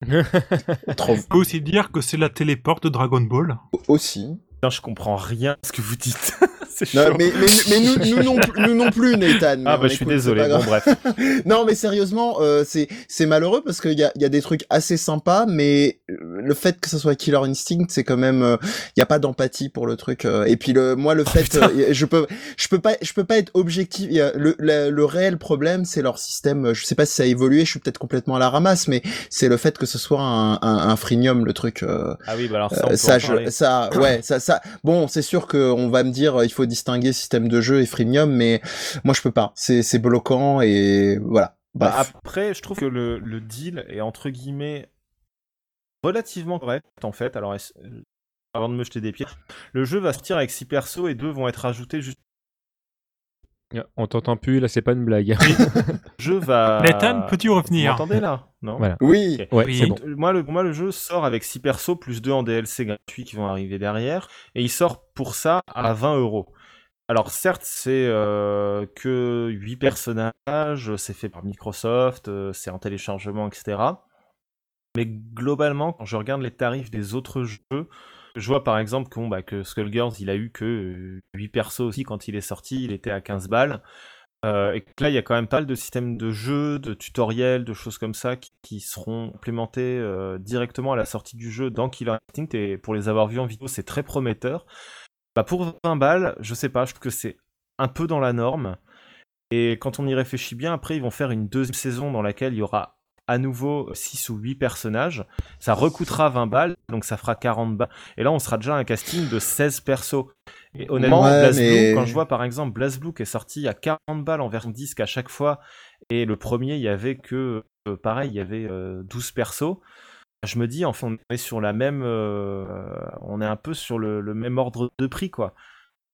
(laughs) Trop On peut aussi dire que c'est la téléporte de Dragon Ball. aussi. Je comprends rien à ce que vous dites. (laughs) Non, mais, mais, mais nous, nous, non, nous non plus, Nathan. Ah bah je suis désolé. Bon bref. (laughs) non, mais sérieusement, euh, c'est c'est malheureux parce qu'il y a, il y a des trucs assez sympas, mais euh, le fait que ce soit Killer Instinct, c'est quand même, euh, il y a pas d'empathie pour le truc. euh, et puis le, moi, le fait, putain. euh, je peux, je peux pas, je peux pas être objectif. il y a le, le, le réel problème, c'est leur système. Je sais pas si ça a évolué. Je suis peut-être complètement à la ramasse, mais c'est le fait que ce soit un, un, un freemium, le truc. euh, Ah oui, bah alors ça, on euh, peut ça, en je- ça, ouais, ça, ça. Bon, c'est sûr qu'on va me dire, euh, il faut distinguer système de jeu et freemium, mais moi je peux pas. C'est, c'est bloquant et voilà. Bah, après, je trouve que le, le deal est entre guillemets relativement correct en fait. Alors, euh, avant de me jeter des pierres, le jeu va sortir avec 6 persos et deux vont être ajoutés juste. On t'entend plus, là, c'est pas une blague. (laughs) jeu va. Nathan, peux-tu Vous revenir là? Non? Voilà. Oui. Ouais, Oui. c'est bon. Moi le, moi, le jeu sort avec 6 persos plus 2 en DLC gratuits qui vont arriver derrière. Et il sort pour ça à 20 euros. Alors certes, c'est euh, que 8 personnages, c'est fait par Microsoft, euh, c'est en téléchargement, etc. Mais globalement, quand je regarde les tarifs des autres jeux, je vois par exemple que, bah, Skullgirls, il a eu que euh, 8 persos aussi quand il est sorti, il était à 15 balles. Euh, et là, il y a quand même pas mal de systèmes de jeux, de tutoriels, de choses comme ça qui, qui seront implémentés euh, directement à la sortie du jeu dans Killer Instinct. Et pour les avoir vus en vidéo, c'est très prometteur. Bah, pour 20 balles, je sais pas, je trouve que c'est un peu dans la norme. Et quand on y réfléchit bien, après, ils vont faire une deuxième saison dans laquelle il y aura à nouveau 6 ou 8 personnages. Ça recoûtera 20 balles, donc ça fera 40 balles. Et là, on sera déjà à un casting de 16 persos. Et honnêtement, Ouais, BlazBlue, mais- quand je vois par exemple BlazBlue qui est sorti à 40 balles en version disque à chaque fois, et le premier, il y avait que, euh, pareil, il y avait euh, 12 persos. Je me dis, enfin, on est sur la même, euh, on est un peu sur le, le même ordre de prix, quoi.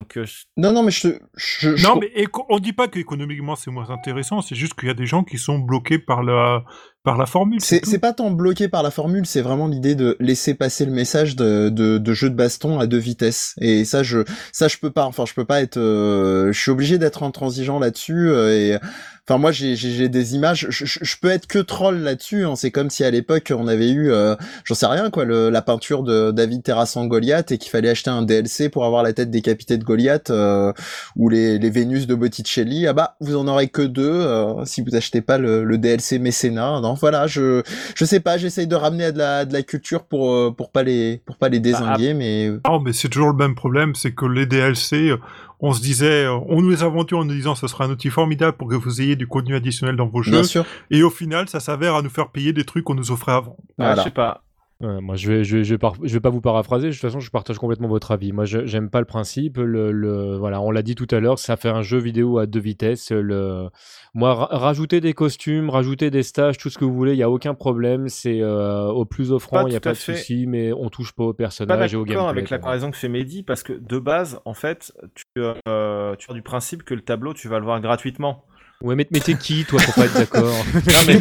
Donc, euh, je- Non, non, mais je, je, je- Non, mais on dit pas qu'économiquement c'est moins intéressant, c'est juste qu'il y a des gens qui sont bloqués par la, par la formule. c'est pas tant bloqué par la formule, c'est vraiment l'idée de laisser passer le message de, de, de jeu de baston à deux vitesses. Et ça, je, ça, je peux pas. Enfin, je peux pas être. euh, je suis obligé d'être intransigeant là-dessus. euh, et enfin, moi, j'ai des images. Je, je- je peux être que troll là-dessus. hein. C'est comme si à l'époque on avait eu, euh, j'en sais rien quoi, le, la peinture de David terrassant Goliath et qu'il fallait acheter un DLC pour avoir la tête décapitée de Goliath euh, ou les, les Vénus de Botticelli. Ah bah, vous en aurez que deux euh, si vous achetez pas le, le DLC mécénat. Non, voilà, je je sais pas, j'essaye de ramener à de la de la culture pour euh, pour pas les pour pas les désinguer, mais Non, mais c'est toujours le même problème, c'est que les DLC, euh, on se disait, euh, on nous les a vendus en nous disant ça sera un outil formidable pour que vous ayez du contenu additionnel dans vos jeux, bien sûr. et au final, ça s'avère à nous faire payer des trucs qu'on nous offrait avant. ah, Voilà. je sais pas. Ouais, moi, je vais, je, vais, je, vais par- je vais pas vous paraphraser. De toute façon, je partage complètement votre avis. Moi, j'aime pas le principe. Le, le- voilà, on l'a dit tout à l'heure, ça fait un jeu vidéo à deux vitesses. Le, moi, ra- rajouter des costumes, rajouter des stages, tout ce que vous voulez, il y a aucun problème. C'est euh, au plus offrant, il y a pas de fait. souci, mais on touche pas au personnage et au d'accord gameplay. avec la comparaison que fait Mehdi parce que de base, en fait, tu, euh, tu pars du principe que le tableau, tu vas le voir gratuitement. Ouais, mais, t'es qui, toi, pour pas être d'accord (laughs) Non, mais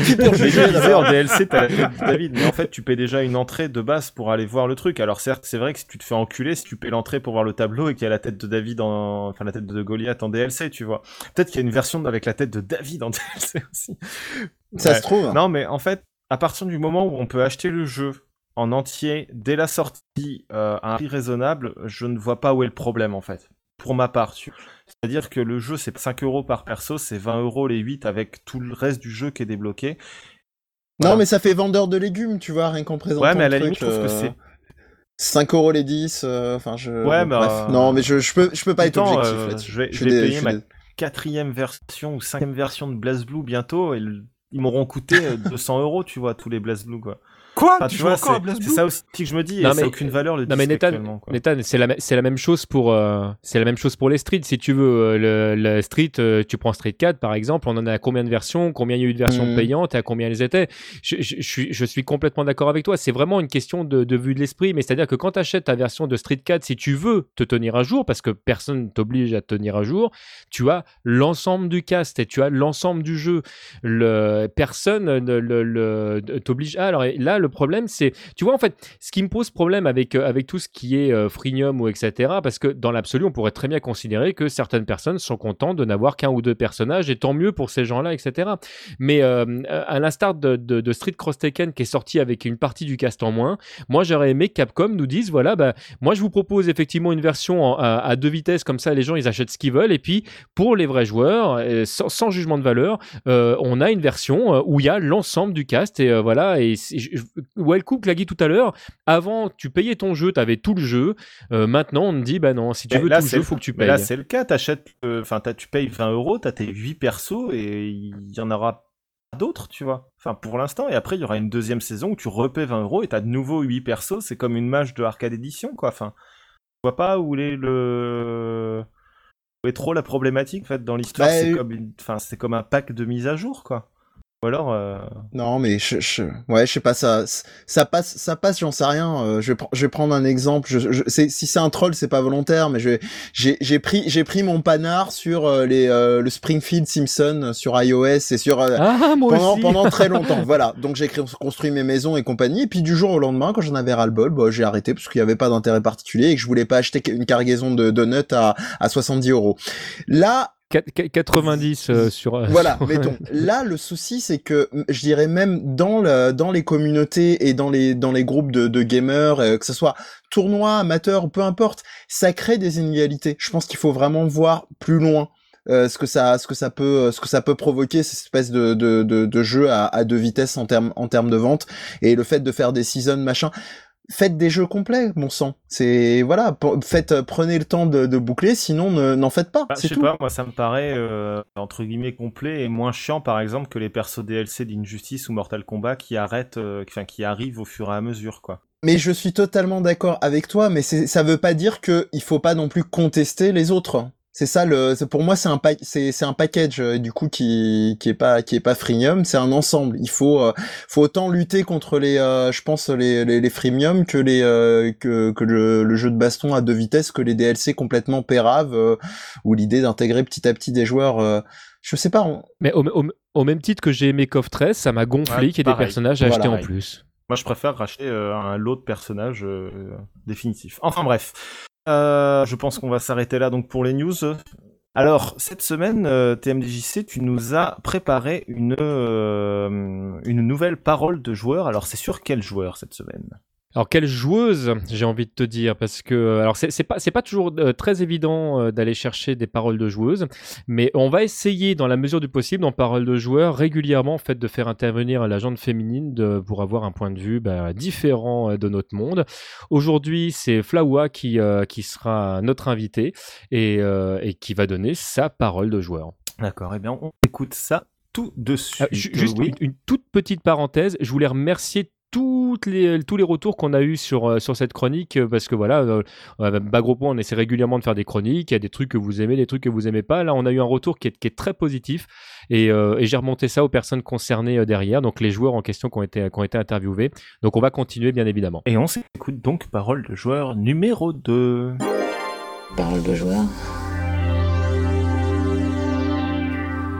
d'abord en DLC, t'as la tête de David, mais en fait, tu paies déjà une entrée de base pour aller voir le truc. Alors certes, c'est vrai que si tu te fais enculer, si tu paies l'entrée pour voir le tableau et qu'il y a la tête de David en, enfin la tête de Goliath en DLC, tu vois. Peut-être qu'il y a une version avec la tête de David en (laughs) DLC aussi. Ça Ouais. se trouve. Non, mais en fait, à partir du moment où on peut acheter le jeu en entier dès la sortie euh, à un prix raisonnable, je ne vois pas où est le problème en fait. Pour ma part, c'est-à-dire que le jeu c'est 5 euros par perso, c'est 20 euros les 8 avec tout le reste du jeu qui est débloqué. Non, mais ça fait vendeur de légumes, tu vois, rien qu'en présentant Ouais, mais à la limite, je trouve que euh, c'est 5 euros les 10, euh, enfin je... Ouais, mais, bref. euh, Non, mais je, je peux, je peux pas être objectif euh, là-dessus. je vais- je payer ma- quatrième version ou cinquième version de BlazBlue bientôt et ils m'auront coûté euh, (laughs) 200 euros, tu vois, tous les BlazBlue quoi. Quoi Enfin, Tu, tu joues vois, encore à c'est ça aussi que je me dis, et Non, mais- aucune valeur le Non mais disque Nathan, actuellement. quoi. Nathan, c'est la, la même chose pour euh, c'est la même chose pour les streets. Si tu veux euh, le, le street, euh, tu prends Street 4 par exemple, on en a combien de versions, combien il y a eu de versions Mhm. payantes, et à combien elles étaient? Je, je- je suis je suis complètement d'accord avec toi. C'est vraiment une question de, de vue de l'esprit, mais c'est à dire que quand tu achètes ta version de Street 4, si tu veux te tenir à jour, parce que personne t'oblige à te tenir à jour, tu as l'ensemble du cast et tu as l'ensemble du jeu. Le personne ne le, le- t'oblige. Ah, alors là le problème c'est, tu vois en fait, ce qui me pose problème avec, euh, avec tout ce qui est euh, freemium ou etc., parce que dans l'absolu, on pourrait très bien considérer que certaines personnes sont contentes de n'avoir qu'un ou deux personnages, et tant mieux pour ces gens-là, etc. Mais euh, à l'instar de, Street Cross Tekken qui est sorti avec une partie du cast en moins, moi j'aurais aimé que Capcom nous dise voilà, bah, moi je vous propose effectivement une version à, deux vitesses, comme ça les gens ils achètent ce qu'ils veulent, et puis pour les vrais joueurs, sans, jugement de valeur, euh, on a une version où il y a l'ensemble du cast, et voilà, et c'est- je- je- Well Cook l'a dit tout à l'heure, avant tu payais ton jeu, tu avais tout le jeu, Euh, maintenant on te dit bah non, si tu Mais veux là, tout le jeu, faut que tu Mais payes. là, c'est le cas. T'achètes, euh, enfin, t'as- tu payes 20 euros, t'as tes 8 persos et il y en aura d'autres, tu vois. Enfin, pour l'instant. Et après, il y aura une deuxième saison où tu repaies 20 euros et t'as de nouveau 8 persos. C'est comme une mage de arcade édition, quoi. Enfin, je vois pas où est le. Où est trop la problématique, en fait, dans l'histoire. Bah, c'est euh, comme une... enfin, c'est comme un pack de mise à jour, quoi. Ou alors, euh, Non, mais je, je, ouais, je sais pas, ça, ça passe, ça passe, j'en sais rien. Euh, je, vais je vais prendre un exemple. Je, je, c'est, si c'est un troll, c'est pas volontaire, mais j'ai, j'ai pris, j'ai pris mon panard sur euh, les, euh, le Springfield Simpson sur iOS et sur euh, Ah, moi pendant, aussi. pendant (laughs) très longtemps. voilà. Donc j'ai construit mes maisons et compagnie. Et puis du jour au lendemain, quand j'en avais ras le bol, bah, j'ai arrêté parce qu'il n'y avait pas d'intérêt particulier et que je voulais pas acheter une cargaison de donuts à, à 70 euros. Là, 90 euh, sur. euh, voilà, sur- mettons. Là, le souci, c'est que je dirais même dans le, dans les communautés et dans les dans les groupes de, de gamers, euh, que ce soit tournoi, amateur, peu importe, ça crée des inégalités. Je pense qu'il faut vraiment voir plus loin. euh, ce que ça ce que ça peut euh, ce que ça peut provoquer cette espèce de de de, de jeu à, à deux vitesses en termes en termes de vente et le fait de faire des seasons machin faites des jeux complets mon sang c'est voilà faites euh, prenez le temps de, de boucler sinon ne- n'en faites pas bah, je sais tout pas, moi ça me paraît euh, entre guillemets complet et moins chiant par exemple que les persos DLC d'Injustice ou Mortal Kombat qui arrêtent, euh, enfin qui arrivent au fur et à mesure quoi. Mais je suis totalement d'accord avec toi, mais ça veut pas dire que il faut pas non plus contester les autres. C'est ça le, c'est- pour moi c'est un pa- c'est c'est un package euh, du coup qui qui est pas qui est pas freemium, c'est un ensemble. Il faut euh, faut autant lutter contre les, euh, je pense les les, les freemium que les euh, que que le, le jeu de baston à deux vitesses que les DLC complètement péraves euh, ou l'idée d'intégrer petit à petit des joueurs. euh, je sais pas. on- Mais au, au- au même titre que j'ai aimé KOF 13, ça m'a gonflé Ouais, qu'il y ait des personnages à Voilà. acheter en plus. Moi, je préfère racheter euh, un lot de personnages euh, définitifs. Enfin bref, Euh, je pense qu'on va s'arrêter là donc pour les news. Alors cette semaine, euh, TMDJC, tu nous as préparé une euh, une nouvelle parole de joueur. Alors c'est sur quel joueur cette semaine? Alors quelle joueuse, j'ai envie de te dire, parce que euh, alors c'est pas c'est pas toujours euh, très évident euh, d'aller chercher des paroles de joueuses, mais on va essayer dans la mesure du possible en paroles de joueurs régulièrement en fait de faire intervenir la gente féminine de, pour avoir un point de vue bah, différent de notre monde. Aujourd'hui c'est Flawa qui euh, qui sera notre invité et, et qui va donner sa parole de joueur. D'accord. Eh bien, on écoute ça tout de suite. Euh, ju- juste oui. une, une toute petite parenthèse, je voulais remercier toutes les, tous les retours qu'on a eu sur, euh, sur cette chronique euh, parce que voilà, euh, euh, Bas Gros Point, on essaie régulièrement de faire des chroniques, il y a des trucs que vous aimez, des trucs que vous aimez pas. Là, on a eu un retour qui est, qui est très positif et, euh, et j'ai remonté ça aux personnes concernées derrière, donc les joueurs en question qui ont été, qui ont été interviewés. Donc on va continuer bien évidemment. Et on s'écoute donc parole de joueur numéro 2. Parole de joueur.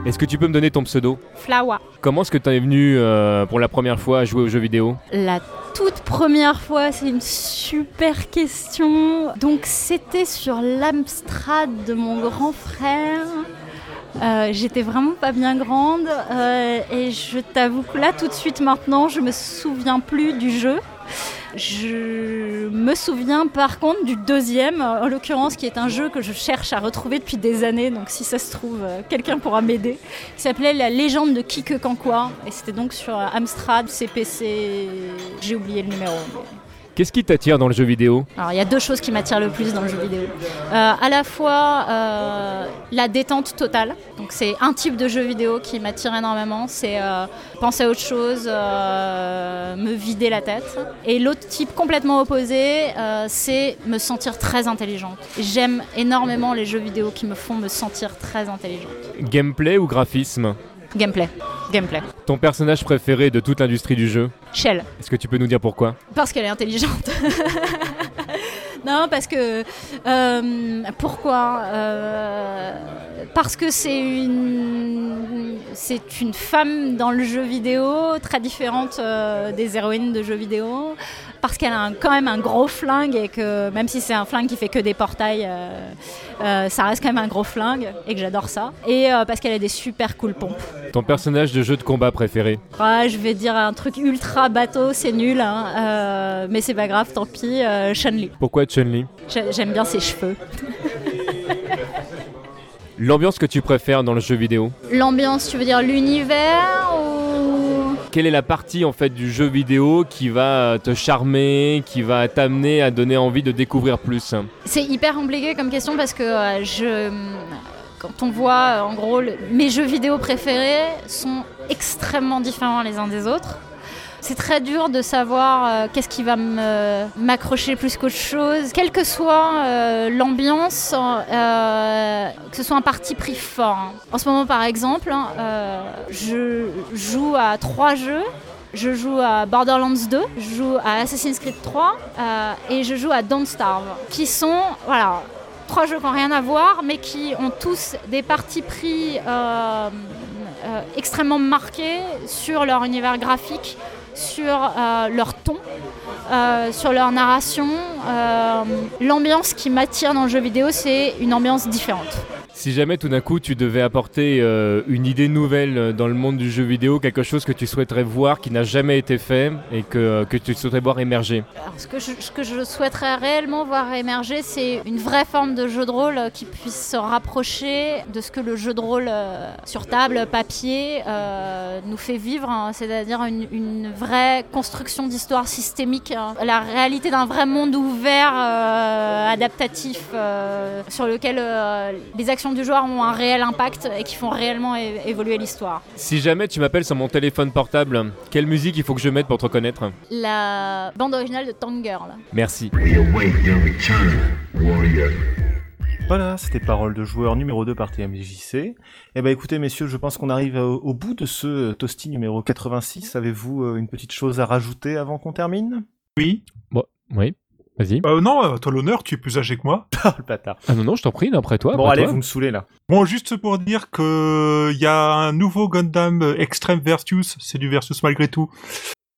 Est-ce que tu peux me donner ton pseudo Flawa. Comment est-ce que tu es venu euh, pour la première fois à jouer aux jeux vidéo La toute première fois, c'est une super question. Donc c'était sur l'Amstrad de mon grand frère. Euh, J'étais vraiment pas bien grande euh, et je t'avoue que là tout de suite maintenant je me souviens plus du jeu. Je me souviens par contre du deuxième, en l'occurrence qui est un jeu que je cherche à retrouver depuis des années, donc si ça se trouve euh, quelqu'un pourra m'aider. Il s'appelait La légende de Kike Kankwa et c'était donc sur Amstrad, CPC, j'ai oublié le numéro. Qu'est-ce qui t'attire dans le jeu vidéo alors, il y a deux choses qui m'attirent le plus dans le jeu vidéo. Euh, à la fois euh, la détente totale. Donc, c'est un type de jeu vidéo qui m'attire énormément. C'est euh, penser à autre chose, euh, me vider la tête. Et l'autre type complètement opposé, c'est me sentir très intelligente. J'aime énormément les jeux vidéo qui me font me sentir très intelligente. Gameplay ou graphisme Gameplay. Gameplay. Ton personnage préféré de toute l'industrie du jeu Shell. Est-ce que tu peux nous dire pourquoi? Parce qu'elle est intelligente. (laughs) non, parce que. euh, pourquoi Euh, Parce que c'est une. C'est une femme dans le jeu vidéo, très différente euh, des héroïnes de jeux vidéo. Parce qu'elle a un- quand même un gros flingue et que même si c'est un flingue qui fait que des portails, ça reste quand même un gros flingue et que j'adore ça. Et parce qu'elle a des super cool pompes. Ton personnage de jeu de combat préféré Ouais, je vais dire un truc ultra bateau, c'est nul, hein, mais c'est pas grave, tant pis. Chun-Li. Pourquoi Chun-Li J'aime bien ses cheveux. (laughs) L'ambiance que tu préfères dans le jeu vidéo L'ambiance, tu veux dire l'univers ou Quelle est la partie en fait du jeu vidéo qui va te charmer, qui va t'amener à donner envie de découvrir plus? C'est hyper compliqué comme question parce que euh, je. Quand on voit, euh, en gros, le- mes jeux vidéo préférés sont extrêmement différents les uns des autres. C'est très dur de savoir euh, qu'est-ce qui va m'accrocher plus qu'autre chose. Quelle que soit euh, l'ambiance, euh, que ce soit un parti pris fort. hein. En ce moment, par exemple, hein, je joue à trois jeux. Je joue à Borderlands 2, je joue à Assassin's Creed 3 euh, et je joue à Don't Starve, qui sont voilà, trois jeux qui n'ont rien à voir, mais qui ont tous des partis pris extrêmement marqués sur leur univers graphique, sur euh, leur ton, euh, sur leur narration. Euh, L'ambiance qui m'attire dans le jeu vidéo, c'est une ambiance différente. Si jamais tout d'un coup tu devais apporter euh, une idée nouvelle euh, dans le monde du jeu vidéo, quelque chose que tu souhaiterais voir qui n'a jamais été fait et que, euh, tu souhaiterais voir émerger? Ce, que je, souhaiterais réellement voir émerger, c'est une vraie forme de jeu de rôle qui puisse se rapprocher de ce que le jeu de rôle sur table, papier, nous fait vivre, hein, c'est-à-dire une, vraie construction d'histoire systémique, hein. la réalité d'un vrai monde ouvert, adaptatif, sur lequel les actions du joueur ont un réel impact et qui font réellement évoluer l'histoire. Si jamais tu m'appelles sur mon téléphone portable, quelle musique il faut que je mette pour te reconnaître La bande originale de Tank Girl. Merci. Voilà, c'était Parole de joueur numéro 2 par TMJC. Eh ben écoutez messieurs, je pense qu'on arrive au, au bout de ce euh, Toasty numéro 86. Avez-vous euh, une petite chose à rajouter avant qu'on termine? Oui. Bon, oui, vas-y. Euh, non, euh, toi l'honneur, tu es plus âgé que moi. Ah (laughs) le bâtard. Ah non, non, je t'en prie, après toi. bon après allez, toi. vous me saoulez là. Bon, juste pour dire que il y a un nouveau Gundam euh, Extreme Versus, c'est du Versus malgré tout,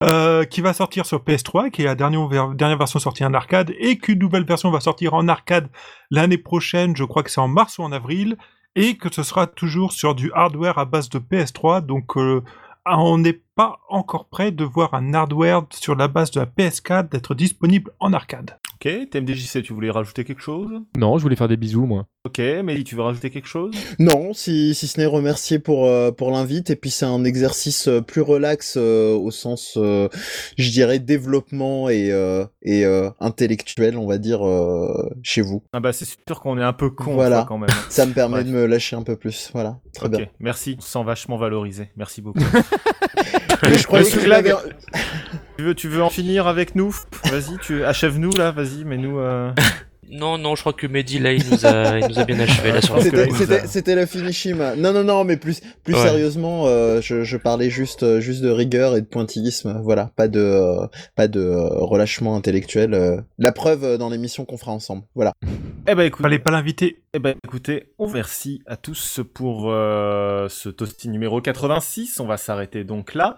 euh, qui va sortir sur PS3, qui est la dernière, ver- dernière version sortie en arcade, et qu'une nouvelle version va sortir en arcade l'année prochaine, je crois que c'est en mars ou en avril, et que ce sera toujours sur du hardware à base de PS3, donc euh, on n'est pas encore prêt de voir un hardware sur la base de la PS4 d'être disponible en arcade. Ok, TMDJC, tu voulais rajouter quelque chose? Non, je voulais faire des bisous, moi. Ok, Mélie, tu veux rajouter quelque chose? Non, si, si ce n'est remercier pour, euh, pour l'invite, et puis c'est un exercice euh, plus relax euh, au sens, euh, je dirais, développement et, euh, et euh, intellectuel, on va dire, euh, chez vous. Ah bah c'est sûr qu'on est un peu con Voilà. quand même. Ça me permet de me lâcher un peu plus, voilà, très ok, bien. merci, on se sent vachement valorisé. Merci beaucoup. (laughs) Mais je croyais que l'avais... tu, veux, tu veux en finir avec nous? Vas-y, tu achève-nous là, vas-y, mais nous... Euh... (laughs) Non, non, je crois que Mehdi, là, il nous a, il nous a bien achevé, là, sur C'était, la finishima. Non, non, non, mais plus, plus Ouais. sérieusement, euh, je, je parlais juste, euh, juste de rigueur et de pointillisme. Voilà, pas de, euh, pas de euh, relâchement intellectuel. euh. La preuve dans l'émission qu'on fera ensemble. Voilà. Eh ben écoute, Fallait pas l'inviter. Eh ben, écoutez, on remercie à tous pour euh, ce toasty numéro 86. On va s'arrêter donc là.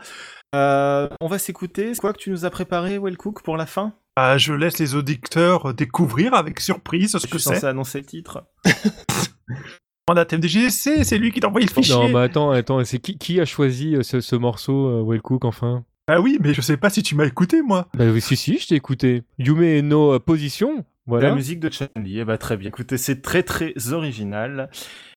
Euh, on va s'écouter. C'est quoi que tu nous as préparé, Wellcook, pour la fin? Ah, je laisse les auditeurs découvrir avec surprise ce Je que suis c'est. censé annoncer le titre. (laughs) On a TMDGC, c'est lui qui t'a envoyé le fichier. Non, mais attends, attends, c'est qui, qui a choisi euh, ce, ce morceau, euh, Wellcook, enfin? Ah oui, mais je sais pas si tu m'as écouté, moi. Bah oui, si, si, je t'ai écouté. Yume no euh, position, voilà. La musique de Chun-Li. Eh ben, très bien. Écoutez, c'est très très original.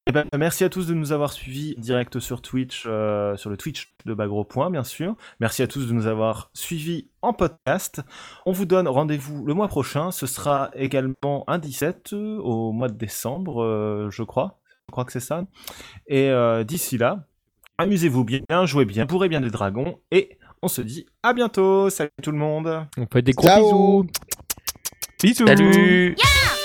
Eh ben, merci à tous de nous avoir suivis direct sur Twitch, euh, sur le Twitch de Bagro Point, bien sûr. Merci à tous de nous avoir suivis en podcast. On vous donne rendez-vous le mois prochain. Ce sera également un 17 euh, au mois de décembre, euh, je crois. Je crois que c'est ça. Et euh, d'ici là, amusez-vous bien, jouez bien, bourrez bien des dragons. Et on se dit à bientôt. Salut tout le monde. On fait des gros Ciao. bisous. Bisous. Salut! 誰